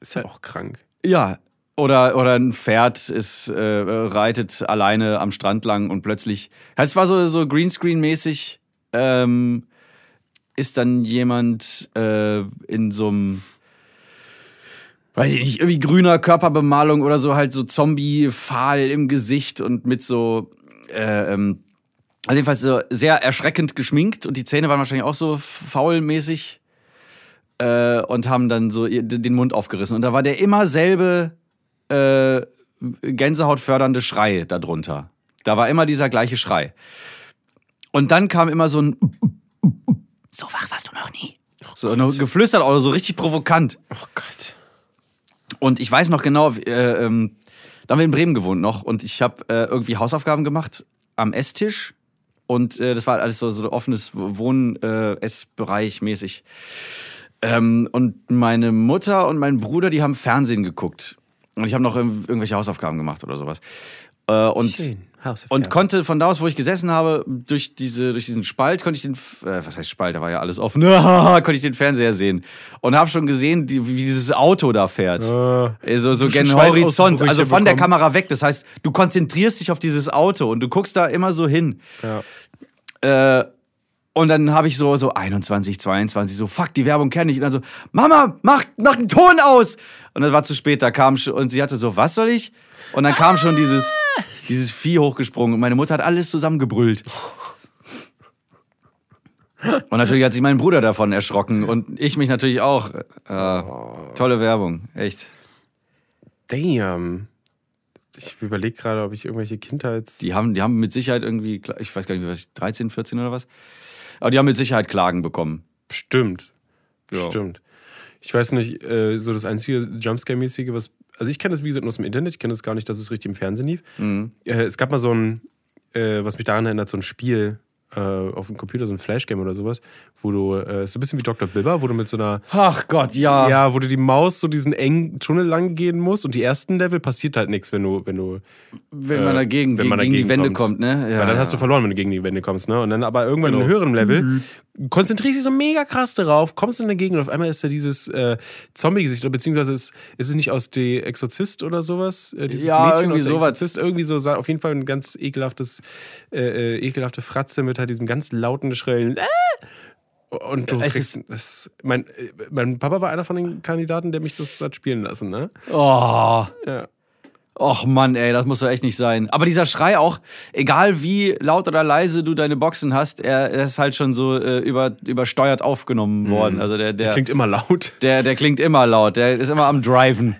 Ist ja auch krank. Ja. Oder, oder ein Pferd ist, äh, reitet alleine am Strand lang und plötzlich. Es war so, so Greenscreen-mäßig. Ähm, ist dann jemand äh, in so einem, weiß ich nicht, irgendwie grüner Körperbemalung oder so, halt so Zombie-Fahl im Gesicht und mit so, äh, ähm, also jedenfalls so sehr erschreckend geschminkt und die Zähne waren wahrscheinlich auch so faulmäßig äh, und haben dann so den Mund aufgerissen. Und da war der immer selbe äh, gänsehautfördernde Schrei darunter. Da war immer dieser gleiche Schrei. Und dann kam immer so ein So wach warst du noch nie. so nur geflüstert oder so richtig provokant. Oh Gott. Und ich weiß noch genau, äh, ähm, da haben wir in Bremen gewohnt noch und ich habe äh, irgendwie Hausaufgaben gemacht am Esstisch und äh, das war alles so, so offenes Wohn-Essbereich mäßig. Ähm, und meine Mutter und mein Bruder, die haben Fernsehen geguckt. Und ich habe noch irg- irgendwelche Hausaufgaben gemacht oder sowas. Äh, und, Schön. Und konnte von da aus, wo ich gesessen habe, durch, diese, durch diesen Spalt, konnte ich den, äh, was heißt Spalt, da war ja alles offen, konnte ich den Fernseher sehen. Und habe schon gesehen, die, wie dieses Auto da fährt. Äh, so so gen Horizont, also von der bekommen. Kamera weg. Das heißt, du konzentrierst dich auf dieses Auto und du guckst da immer so hin. Ja. Äh, und dann habe ich so, so 21, 22, so, fuck, die Werbung kenne ich. Und dann so, Mama, mach, mach den Ton aus! Und das war zu spät, da kam schon, und sie hatte so, was soll ich? Und dann kam schon dieses, dieses Vieh hochgesprungen und meine Mutter hat alles zusammengebrüllt. Und natürlich hat sich mein Bruder davon erschrocken und ich mich natürlich auch. Äh, tolle Werbung, echt. Damn. Ich überlege gerade, ob ich irgendwelche Kindheits... Die haben, die haben mit Sicherheit irgendwie, ich weiß gar nicht, was, 13, 14 oder was? Aber die haben mit Sicherheit Klagen bekommen. Stimmt. Ja. Stimmt. Ich weiß nicht, äh, so das einzige Jumpscare-mäßige, was. Also ich kenne das, wie gesagt, nur aus dem Internet. Ich kenne das gar nicht, dass es richtig im Fernsehen lief. Mhm. Äh, es gab mal so ein, äh, was mich daran erinnert, so ein Spiel auf dem Computer, so ein Flashgame oder sowas, wo du, äh, ist so ein bisschen wie Dr. Bilber, wo du mit so einer. Ach Gott, ja. Ja, wo du die Maus so diesen engen Tunnel lang gehen musst und die ersten Level passiert halt nichts, wenn du, wenn du. Wenn man äh, dagegen, wenn man gegen die dagegen Wände kommt, ne? Weil dann hast du verloren, wenn du gegen die Wände kommst, ne? Und dann aber irgendwann in Genau. einem höheren Level konzentrierst dich so mega krass darauf, kommst in dagegen und auf einmal ist da dieses äh, Zombie-Gesicht, oder beziehungsweise ist, ist es nicht aus The Exorzist oder sowas? Äh, dieses Ja, Mädchen irgendwie aus sowas. Exorzist, irgendwie so, sah auf jeden Fall ein ganz ekelhaftes, äh, äh, ekelhafte Fratze mit halt diesem ganz lauten, schrillen äh! und du Es kriegst, das, mein, äh, mein Papa war einer von den Kandidaten, der mich das hat spielen lassen, ne? Oh. Ja. Och Mann, ey, das muss doch echt nicht sein. Aber dieser Schrei auch, egal wie laut oder leise du deine Boxen hast, er, er ist halt schon so äh, über, übersteuert aufgenommen worden. Also der, der, Klingt immer laut. der, der klingt immer laut, der ist immer am Driven.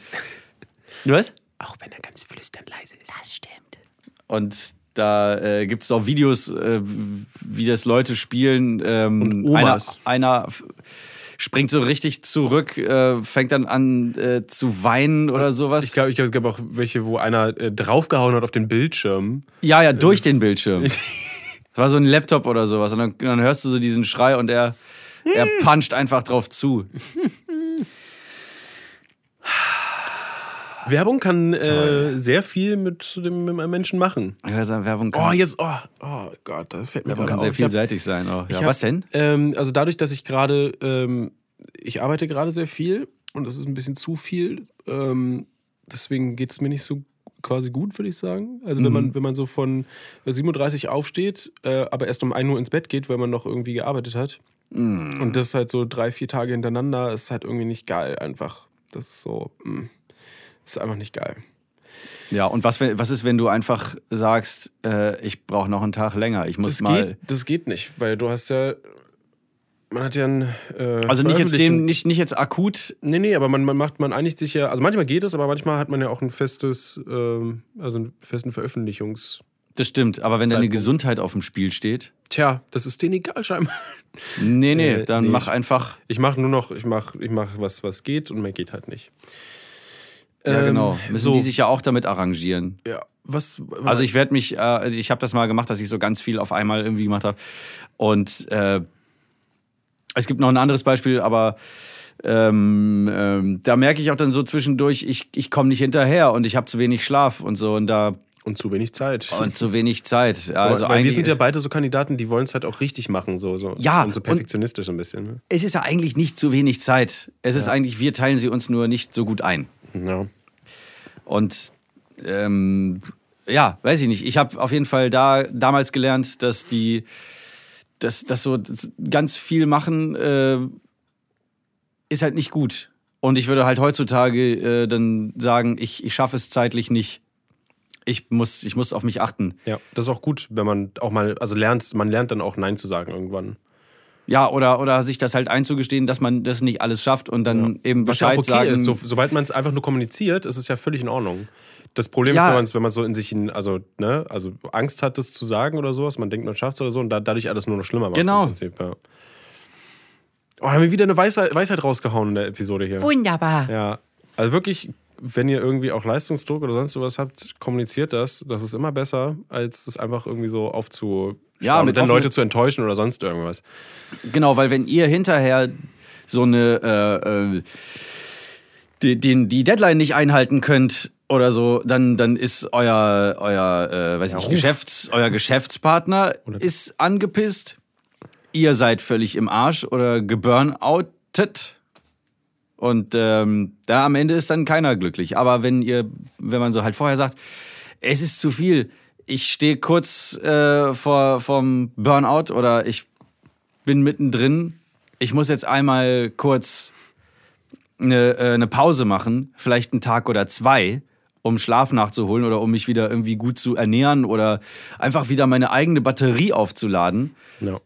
Was? Auch wenn er ganz flüsternd leise ist. Das stimmt. Und da äh, gibt es auch Videos, äh, wie das Leute spielen. Ähm, Und Omas. Einer, einer springt so richtig zurück, äh, fängt dann an äh, zu weinen oder sowas. Ich glaube, ich glaub, es gab auch welche, wo einer äh, draufgehauen hat auf den Bildschirm. Ja, ja, durch den Bildschirm. Das war so ein Laptop oder sowas. Und dann, dann hörst du so diesen Schrei und er, er puncht einfach drauf zu. Werbung kann äh, sehr viel mit dem mit einem Menschen machen. Ja, so Werbung Oh, kann, jetzt, oh, oh Gott, das fällt mir Werbung kann sehr auf. Ich hab- vielseitig sein auch. Ja, hab, was denn? Ähm, also dadurch, dass ich gerade, ähm, ich arbeite gerade sehr viel und das ist ein bisschen zu viel. Ähm, deswegen geht es mir nicht so quasi gut, würde ich sagen. Also wenn Mhm. man, wenn man so von 37 aufsteht, äh, aber erst um 1 Uhr ins Bett geht, weil man noch irgendwie gearbeitet hat. Mhm. Und das halt so drei, vier Tage hintereinander, ist halt irgendwie nicht geil einfach. Das ist so, mh, ist einfach nicht geil. Ja, und was, was ist, wenn du einfach sagst, äh, ich brauche noch einen Tag länger, ich muss Das mal... geht, das geht nicht, weil du hast ja, man hat ja ein äh, also nicht jetzt dem, nicht, nicht jetzt akut, Nee, nee, aber man, man macht, man einigt sich ja, also manchmal geht es, aber manchmal hat man ja auch ein festes, ähm, also einen festen Veröffentlichungs. das stimmt, aber wenn deine Zeitpunkt. Gesundheit auf dem Spiel steht, Tja, das ist denen egal scheinbar. nee, nee, Äh, dann nee. mach einfach, Ich mache nur noch, ich mache ich mach was, was geht und mehr geht halt nicht. Ja Ähm, genau, müssen so, die sich ja auch damit arrangieren. ja, was, Also ich werde mich, äh, ich habe das mal gemacht, dass ich so ganz viel auf einmal irgendwie gemacht habe. Und äh, es gibt noch ein anderes Beispiel, aber ähm, ähm, da merke ich auch dann so zwischendurch, ich, ich komme nicht hinterher und ich habe zu wenig Schlaf und so und da und zu wenig Zeit. und zu wenig Zeit. Ja, Also Weil wir sind ja beide so Kandidaten, die wollen es halt auch richtig machen, so, so. Ja, Und so und- perfektionistisch so ein bisschen. Ne? es ist ja eigentlich nicht zu wenig Zeit. Es ist eigentlich, wir teilen sie uns nur nicht so gut ein. Ja. Und ähm, ja, weiß ich nicht. Ich habe auf jeden Fall da damals gelernt, dass die, dass, dass so ganz viel machen äh, ist halt nicht gut. Und ich würde halt heutzutage äh, dann sagen, ich, ich schaffe es zeitlich nicht. Ich muss, ich muss auf mich achten. ja, das ist auch gut, wenn man auch mal, also lernt, man lernt dann auch Nein zu sagen irgendwann. Ja, oder, oder sich das halt einzugestehen, dass man das nicht alles schafft und dann eben Was ja auch Bescheid okay sagen. ist, so, sobald man es einfach nur kommuniziert, ist es ja völlig in Ordnung. Das Problem Ja. ist, wenn man es wenn man so in sich, in, also, ne, also Angst hat, das zu sagen oder sowas, man denkt, man schafft es oder so und da, dadurch alles nur noch schlimmer macht. Genau. Im Prinzip, ja. Oh, haben wir wieder eine Weisheit, Weisheit rausgehauen in der Episode hier. Wunderbar. Ja, also wirklich wenn ihr irgendwie auch Leistungsdruck oder sonst sowas habt, kommuniziert das. Das ist immer besser, als es einfach irgendwie so aufzu. Ja, mit dann Leute zu enttäuschen oder sonst irgendwas. Genau, weil wenn ihr hinterher so eine äh, äh, die, den, die Deadline nicht einhalten könnt oder so, dann, dann ist euer, euer, äh, weiß nicht, Ruf. Geschäfts, euer Geschäftspartner ist angepisst. Ihr seid völlig im Arsch oder geburnoutet. Und ähm, da am Ende ist dann keiner glücklich. Aber wenn ihr, wenn man so halt vorher sagt, es ist zu viel, ich stehe kurz äh, vor vom Burnout oder ich bin mittendrin, ich muss jetzt einmal kurz eine, äh, eine Pause machen, vielleicht einen Tag oder zwei, um Schlaf nachzuholen oder um mich wieder irgendwie gut zu ernähren oder einfach wieder meine eigene Batterie aufzuladen. Ja.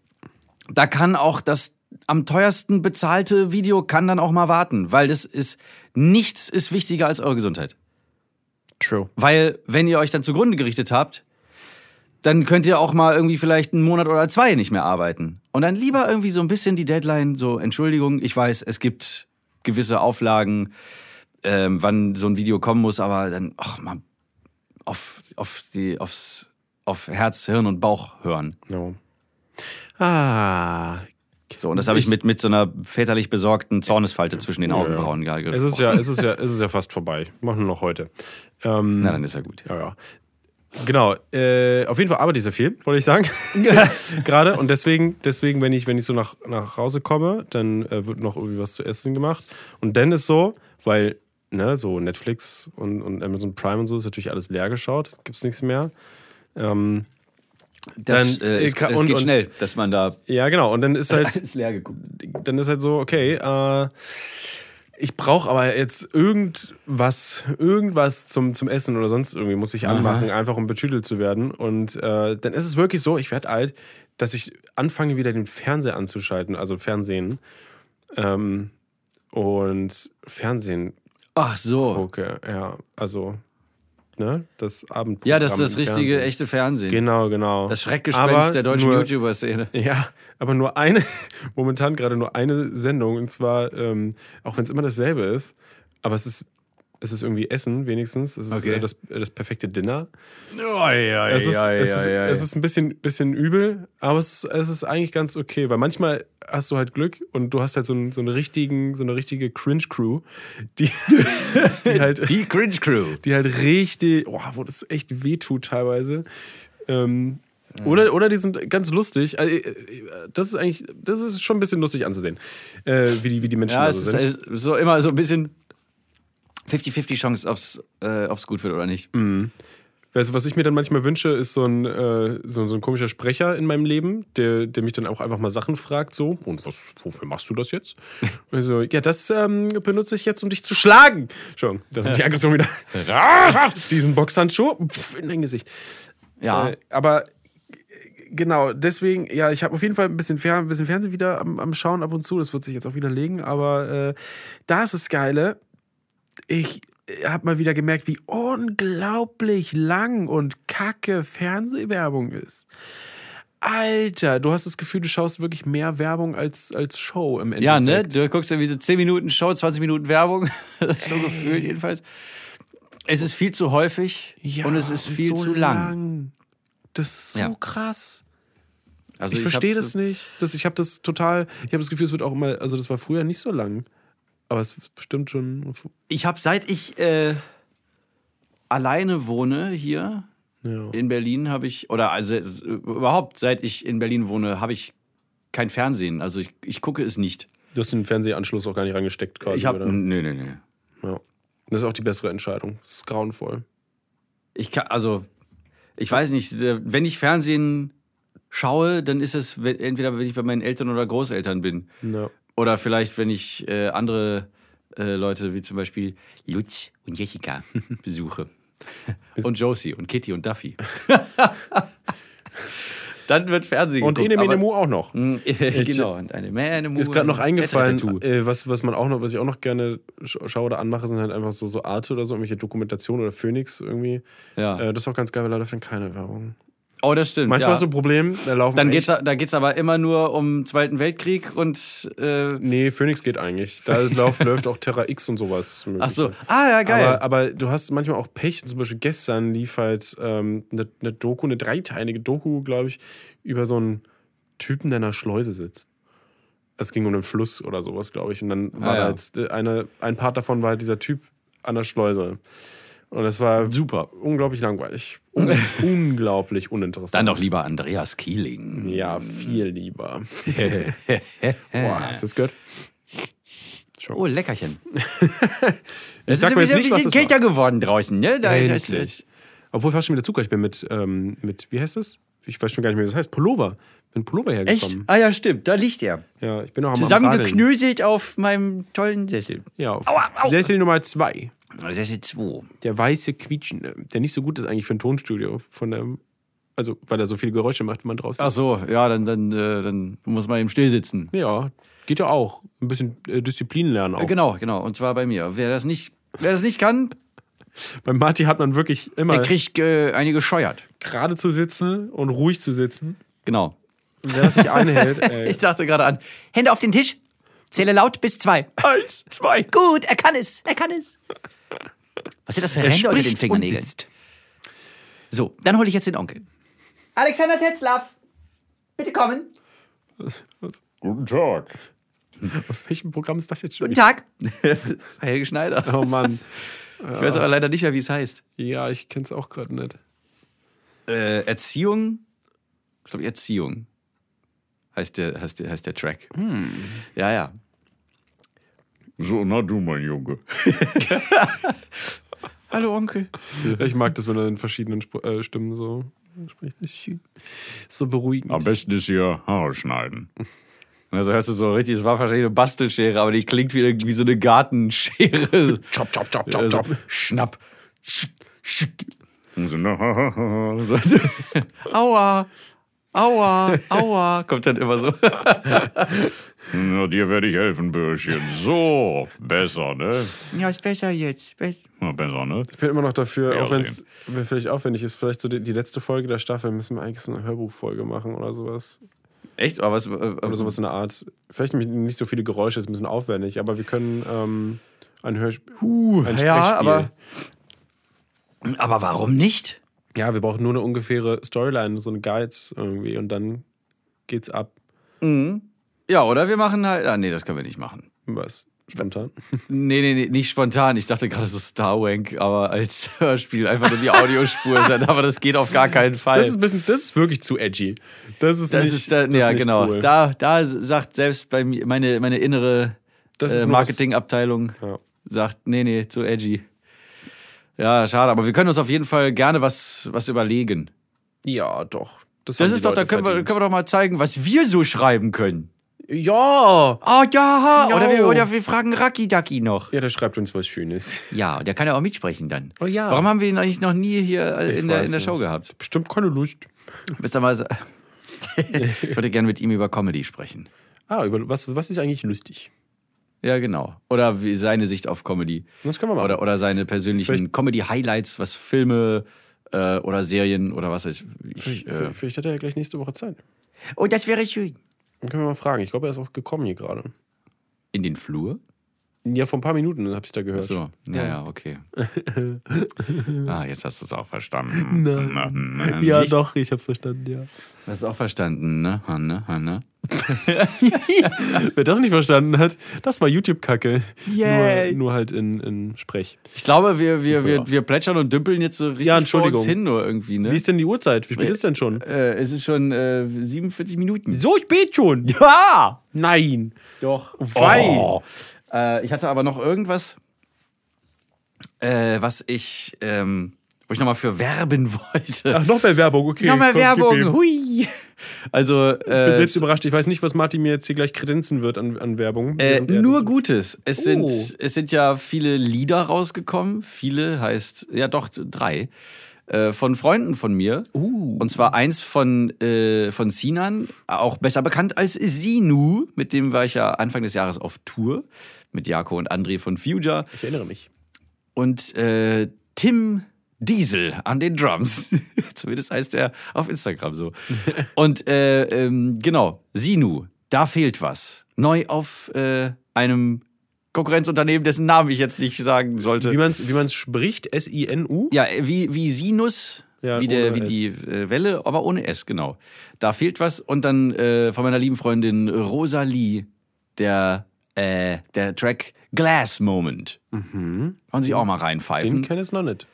Da kann auch das am teuersten bezahlte Video kann dann auch mal warten, weil das ist nichts ist wichtiger als eure Gesundheit. True. Weil wenn ihr euch dann zugrunde gerichtet habt, dann könnt ihr auch mal irgendwie vielleicht einen Monat oder zwei nicht mehr arbeiten. Und dann lieber irgendwie so ein bisschen die Deadline, so Entschuldigung, ich weiß, es gibt gewisse Auflagen, ähm, wann so ein Video kommen muss, aber dann, ach mal, auf, auf, die, aufs, auf Herz, Hirn und Bauch hören. No. Ah. So, und das habe ich mit, mit so einer väterlich besorgten Zornesfalte zwischen den Augenbrauen gerade Es ist ja, es ist ja, es ist ja fast vorbei. Machen wir noch heute. Ähm, Na, dann ist ja gut. Ja, ja. Genau. Äh, auf jeden Fall arbeite ich sehr viel, wollte ich sagen. Gerade. Und deswegen, deswegen, wenn ich, wenn ich so nach, nach Hause komme, dann äh, wird noch irgendwie was zu essen gemacht. Und dann ist so, weil, ne, so Netflix und, und Amazon Prime und so ist natürlich alles leer geschaut, gibt's nichts mehr. Ähm, Das, dann, äh, es, kann- es und- geht und- schnell, dass man da Ja, genau. Und dann ist halt, alles leer geguckt. dann ist halt so, okay, äh, ich brauche aber jetzt irgendwas, irgendwas zum, zum Essen oder sonst irgendwie muss ich anmachen, einfach um betütelt zu werden. Und äh, dann ist es wirklich so, ich werde alt, dass ich anfange wieder den Fernseher anzuschalten, also Fernsehen. Ähm, und Fernsehen Ach so. gucke, ja, also, ne, das Abendprogramm. Ja, das ist das richtige, Fernsehen. echte Fernsehen. Genau, genau. Das Schreckgespenst Aber der deutschen YouTuber-Szene. Ja, aber nur eine, momentan gerade nur eine Sendung. Und zwar, ähm, auch wenn es immer dasselbe ist, aber es ist, es ist irgendwie Essen wenigstens. Es ist Okay. äh, das, äh, das perfekte Dinner. Oi, Es ist, oi, es ist, oi, oi. es ist ein bisschen, bisschen übel, aber es, ist- es ist eigentlich ganz okay, weil manchmal hast du halt Glück und du hast halt so, einen, so, eine, richtigen, so eine richtige Cringe-Crew, die, die halt. Die Cringe Crew. Die halt richtig, oh, wo das echt wehtut teilweise. Ähm, oder, oder die sind ganz lustig. Also, äh, Das ist eigentlich, das ist schon ein bisschen lustig anzusehen, wie, die, wie die Menschen Ja, da so sind. ist so immer so ein bisschen 50-50 Chance, ob es äh, ob's gut wird oder nicht. Weißt du, was ich mir dann manchmal wünsche, ist so ein, äh, so, so ein komischer Sprecher in meinem Leben, der, der mich dann auch einfach mal Sachen fragt, so, und was, wofür machst du das jetzt? Und ich so, ja, das ähm, benutze ich jetzt, um dich zu schlagen. Schon, das ist die Aggression wieder. Diesen Boxhandschuh pf, in dein Gesicht. Ja. Äh, aber äh, genau, deswegen, ja, ich habe auf jeden Fall ein bisschen, Fer ein bisschen Fernsehen wieder am, am Schauen ab und zu. Das wird sich jetzt auch wieder legen. Aber äh, da ist das Geile. Ich habe mal wieder gemerkt, wie unglaublich lang und kacke Fernsehwerbung ist. Alter, du hast das Gefühl, du schaust wirklich mehr Werbung als, als Show im Endeffekt. Ja, ne? Du guckst ja wieder 10 Minuten Show, 20 Minuten Werbung. So gefühlt jedenfalls. Es ist viel zu häufig Ja, und es ist viel so zu lang. Das ist so Ja. krass. Also ich verstehe hab's- das nicht. Das, ich habe das total, ich habe das Gefühl, es wird auch immer, also das war früher nicht so lang. Aber es ist bestimmt schon. Ich habe seit ich äh, alleine wohne hier Ja. in Berlin, habe ich, oder also es- überhaupt seit ich in Berlin wohne, habe ich kein Fernsehen. Also ich, ich gucke es nicht. Du hast den Fernsehanschluss auch gar nicht reingesteckt quasi. Ich habe, oder? nö, nö, nö. Ja. Das ist auch die bessere Entscheidung. Das ist grauenvoll. Ich kann, also, ich weiß nicht, äh, wenn ich Fernsehen schaue, dann ist es entweder, wenn ich bei meinen Eltern oder Großeltern bin. Ja. Oder vielleicht, wenn ich äh, andere äh, Leute wie zum Beispiel Lutz und Jessica besuche. und Josie und Kitty und Duffy. Dann wird Fernsehen Und geguckt, Ene Mene Mu auch noch. genau, und eine Mähne Mu. Mir ist gerade noch eingefallen, äh, was, was man auch noch, was ich auch noch gerne sch- schaue oder anmache, sind halt einfach so, so Arte oder so, irgendwelche Dokumentationen oder Phoenix irgendwie. Ja. Äh, das ist auch ganz geil, weil läuft dann keine Werbung. Oh, das stimmt. Manchmal ja. hast du ein Problem, da laufen Dann geht's, da geht's aber immer nur um Zweiten Weltkrieg und. Äh, Nee, Phoenix geht eigentlich. Da läuft, läuft auch Terra X und sowas. ach so. Ah, ja, geil. Aber, aber du hast manchmal auch Pech. Zum Beispiel gestern lief halt ähm, eine, eine Doku, eine dreiteilige Doku, glaube ich, über so einen Typen, der in einer Schleuse sitzt. Es ging um einen Fluss oder sowas, glaube ich. Und dann war Ah, da ja. jetzt äh, eine, ein Part davon war halt dieser Typ an der Schleuse. Und es war Super. unglaublich langweilig. Un unglaublich uninteressant. Dann doch lieber Andreas Kieling. Ja, viel lieber. Boah, hast du das gehört? Oh, Leckerchen. Es ist ein nicht, was bisschen das war. kälter geworden draußen, ne? Da, Endlich. Obwohl fast schon wieder Zucker. Ich bin mit, ähm, mit, wie heißt das? Ich weiß schon gar nicht mehr, wie das heißt. Pullover. Bin Pullover Echt? hergekommen. Ah ja, stimmt. Da liegt er. Ja, ich bin auch am Zusammengeknöselt auf meinem tollen Sessel. Ja, auf Aua, au. Sessel Nummer zwei. Sessel 2. Der weiße Quietschende. Der nicht so gut ist eigentlich für ein Tonstudio. Von der, also, weil er so viele Geräusche macht, wenn man draußen Ach so, ja, dann, dann, äh, dann muss man eben still sitzen. Ja, geht ja auch. Ein bisschen äh, Disziplin lernen auch. Äh, Genau, genau. Und zwar bei mir. Wer das nicht, wer das nicht kann, Bei Marty hat man wirklich immer der kriegt äh, einige gescheuert. gerade zu sitzen und ruhig zu sitzen. Genau. Und wer das nicht einhält, ey. Ich dachte gerade an. Hände auf den Tisch. Zähle laut bis zwei. Eins, zwei. Gut, er kann es. Er kann es. Was sind das für Er Ränder unter den Fingernägeln? So, dann hole ich jetzt den Onkel. Alexander Tetzlaff, bitte kommen. Guten Tag. Aus welchem Programm ist das jetzt schon? Guten Tag. Helge Schneider. Oh Mann. Ich weiß aber leider nicht mehr, wie es heißt. Ja, ich kenn's auch gerade nicht. Äh, Erziehung? Ich glaube, Erziehung heißt der, heißt, der, heißt der Track. Ja, ja. So, na du, mein Junge. Hallo, Onkel. Ich mag das, wenn er in verschiedenen Sp äh, Stimmen so spricht. Das ist schön. Ist so beruhigend. Am besten ist hier Haare schneiden. Also hörst du so richtig, es war wahrscheinlich eine Bastelschere, aber die klingt wie, wie so eine Gartenschere. Chop, chop, chop, Also, Schnapp. Sch, sch. So, na, ha, ha, ha. So. Aua. Aua. Aua. Kommt dann immer so. Na, dir werde ich helfen, Bürschchen. So, besser, ne? Ja, ist besser jetzt. Bess- Na, besser, ne? Ich bin immer noch dafür, Ja, auch wenn es vielleicht aufwendig ist, vielleicht so die, die letzte Folge der Staffel müssen wir eigentlich so eine Hörbuchfolge machen oder sowas. Echt? Aber was, äh, Oder sowas in der Art. Vielleicht nicht- so viele Geräusche, ist ein bisschen aufwendig, aber wir können ähm, ein Hörspiel. Uh, ein ja, Sprechspiel. aber- aber warum nicht? Ja, wir brauchen nur eine ungefähre Storyline, so eine Guide irgendwie und dann geht's ab. Mhm. Ja, oder wir machen halt. Ah, nee, das können wir nicht machen. Was? Spontan? Nee, nee, nee, nicht spontan. Ich dachte gerade so Starwank, aber als Hörspiel einfach nur die Audiospur sein. Aber das geht auf gar keinen Fall. Das ist, ein bisschen, das ist wirklich zu edgy. Das ist Das nicht, ist da, das ja ist nicht genau. Cool. Da, da sagt selbst bei mir meine, meine innere äh, Marketingabteilung Ja. sagt, nee, nee, zu edgy. Ja, schade, aber wir können uns auf jeden Fall gerne was, was überlegen. Ja, doch. Das die ist doch, da können wir, können wir doch mal zeigen, was wir so schreiben können. Ja! Oh ja, Jo. oder wir, oder wir fragen Raki Daki noch. Ja, der schreibt uns was Schönes. Ja, der kann ja auch mitsprechen dann. Oh ja. Warum haben wir ihn eigentlich noch nie hier äh, in, der, in der nicht. Show gehabt? Bestimmt keine Lust. Bist du mal ich würde gerne mit ihm über Comedy sprechen. Ah, über, was, was ist eigentlich lustig? Ja, genau. Oder wie seine Sicht auf Comedy. Das können wir machen. Oder, oder seine persönlichen Comedy-Highlights, was Filme äh, oder Serien oder was weiß ich. Vielleicht, Äh, vielleicht hat er ja gleich nächste Woche Zeit. oh, das wäre schön. Dann können wir mal fragen. Ich glaube, er ist auch gekommen hier gerade. In den Flur? Ja, vor ein paar Minuten habe ich da gehört. Ach so, ja, ja, okay. ah, jetzt hast du es auch verstanden. Na, na, Ja, nicht? doch, ich hab's verstanden, ja. Du hast auch verstanden, ne? Hanne, Hanne. Wer das nicht verstanden hat, das war YouTube-Kacke. Yay. Nur, nur halt in, in Sprech. Ich glaube, wir, wir, wir, wir plätschern und dümpeln jetzt so richtig Ja, vor Entschuldigung. uns hin nur irgendwie, ne? Wie ist denn die Uhrzeit? Wie spät ist denn schon? Äh, es ist schon äh, 47 Minuten. So spät schon? Ja! Nein. Doch. Wei. Oh. Äh, ich hatte aber noch irgendwas, äh, was ich, ähm, wo ich nochmal für werben wollte. Ach, noch mehr Werbung, okay. Nochmal Komm, Werbung, hui. Also, Ich bin äh, selbst überrascht. Ich weiß nicht, was Martin mir jetzt hier gleich kredenzen wird an, an Werbung. äh, nur Gutes. Es, Oh. sind, es sind ja viele Lieder rausgekommen. Viele heißt, ja doch, drei. Äh, von Freunden von mir. Und zwar eins von, äh, von Sinan, auch besser bekannt als Sinu. Mit dem war ich ja Anfang des Jahres auf Tour. Mit Jako und André von Future. Ich erinnere mich. Und äh, Tim Diesel an den Drums. Zumindest heißt er auf Instagram so. Und äh, ähm, genau, Sinu, da fehlt was. Neu auf äh, einem Konkurrenzunternehmen, dessen Namen ich jetzt nicht sagen sollte. Wie man es wie man's spricht, S-I-N-U? Ja, wie, wie Sinus, Ja, wie, der, wie die äh, Welle, aber ohne S, genau. Da fehlt was. Und dann äh, von meiner lieben Freundin Rosalie, der, äh, der Track Glass Moment. Mhm. Kann sich auch mal Den reinpfeifen. kenne ich noch nicht.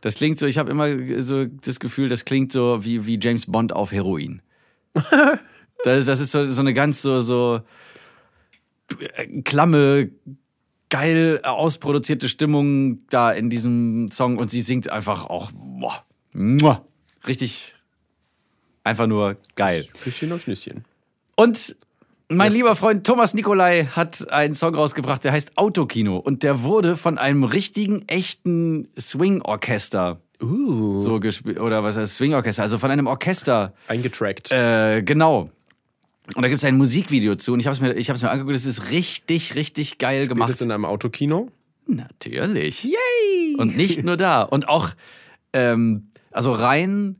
Das klingt so, ich habe immer so das Gefühl, das klingt so wie, wie James Bond auf Heroin. das, das ist so, so eine ganz so, so äh, klamme, geil ausproduzierte Stimmung da in diesem Song und sie singt einfach auch boah, muah, richtig einfach nur geil. Küsschen auf Schnüsschen. Und mein lieber Freund Thomas Nikolai hat einen Song rausgebracht, der heißt Autokino. Und der wurde von einem richtigen, echten Swing-Orchester so gespielt. Oder was heißt Swing-Orchester? Also von einem Orchester. Eingetrackt. Äh, genau. Und da gibt es ein Musikvideo zu. Und ich habe es mir, ich hab's mir angeguckt. Das ist richtig, richtig geil Spielt gemacht. es in einem Autokino? Natürlich. Yay! Und nicht nur da. Und auch, ähm, also rein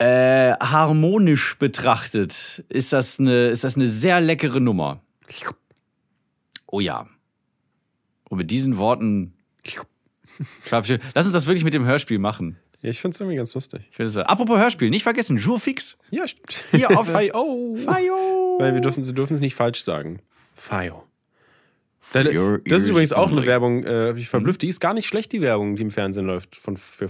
äh, harmonisch betrachtet, ist das, eine, ist das eine sehr leckere Nummer. Oh ja. Und mit diesen Worten. Lass uns das wirklich mit dem Hörspiel machen. Ja, ich finde es irgendwie ganz lustig. Ich finde es- Apropos Hörspiel, nicht vergessen, Jurfix. Ja, stimmt. Hier auf Fayo. Fayo. Weil wir dürfen, sie dürfen es nicht falsch sagen. Fayo. Da- your Das ist übrigens auch eine. Werbung, äh, ich verblüfft. Die ist gar nicht schlecht, die Werbung, die im Fernsehen läuft von, für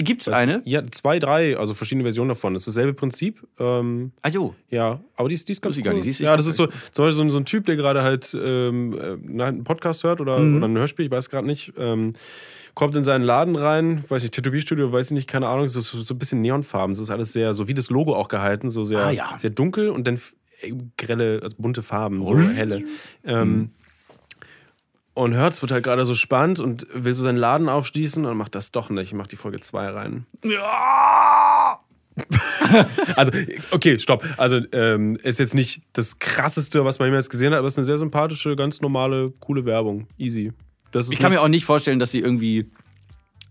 Fayo. Gibt's eine? Ja, zwei, drei, also verschiedene Versionen davon. Das ist dasselbe Prinzip. Ähm, Ah jo. ja, aber die ist, die ist ganz ich gar cool. nicht. Siehst Ja, das ist so, zum Beispiel so, ein- so ein Typ, der gerade halt ähm, äh, einen Podcast hört oder, Mhm. oder ein Hörspiel, ich weiß gerade nicht. Ähm, kommt in seinen Laden rein, weiß ich, Tätowierstudio, weiß ich nicht, keine Ahnung, so, so so ein bisschen Neonfarben. So ist alles sehr, so wie das Logo auch gehalten, so sehr, Ah, ja. sehr dunkel und dann äh, grelle, also bunte Farben, so Mhm. helle. Ähm, und hört, es wird halt gerade so spannend und will so seinen Laden aufschließen und macht das doch nicht, macht die Folge 2 rein. Also, okay, stopp. Also, ähm, ist jetzt nicht das krasseste, was man jemals gesehen hat, aber es ist eine sehr sympathische, ganz normale, coole Werbung. Easy. Das ist Ich kann mir auch nicht vorstellen, dass sie irgendwie,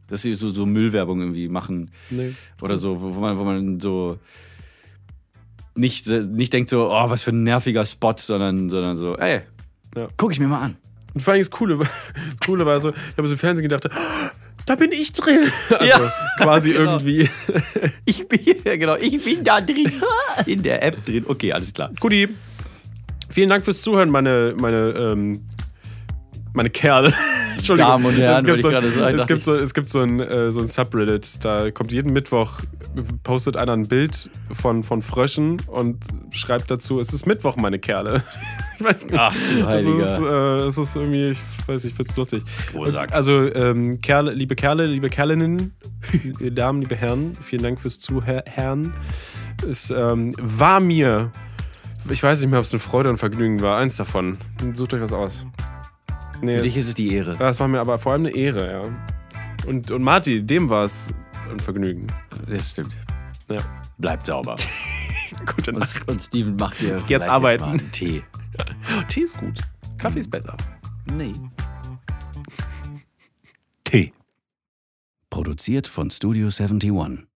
dass sie so, so Müllwerbung irgendwie machen. Nee. Oder so, wo wo man, wo man so nicht, nicht denkt so, oh, was für ein nerviger Spot, sondern, sondern so, ey, Ja. guck ich mir mal an. Und vor allem das Coole, Coole war so, ich habe so im Fernsehen gedacht, "Oh, da bin ich drin. Also Ja, quasi genau. irgendwie. Ich bin, genau, ich bin da drin, in der App drin. Okay, alles klar. Guti. Vielen Dank fürs Zuhören, meine, meine, ähm, meine Kerle. Entschuldigung. Damen und Herren, es gibt, so, ich gerade sagen, es gibt, so, es gibt so, ein, äh, so ein Subreddit, da kommt jeden Mittwoch, postet einer ein Bild von, von Fröschen und schreibt dazu, es ist Mittwoch, meine Kerle. Ich weiß nicht. Ach, du Es ist, Heiliger. äh, es ist irgendwie, ich weiß nicht, ich find's lustig. Großartig. Also, ähm, Kerle, liebe Kerle, liebe Kerlinnen, liebe Damen, liebe Herren, vielen Dank fürs Zuhören. Es ähm, war mir, ich weiß nicht mehr, ob es eine Freude und Vergnügen war, eins davon. Sucht euch was aus. Nee, Für dich ist es die Ehre. ja, es war mir aber vor allem eine Ehre, ja. Und, und Marti, dem war es ein Vergnügen. Das stimmt. Ja. Bleibt sauber. Gute Und, Nacht. und Steven macht dir jetzt arbeiten. mal einen Tee. Tee ist gut. Kaffee ist besser. Nee. T. Produziert von Studio 71.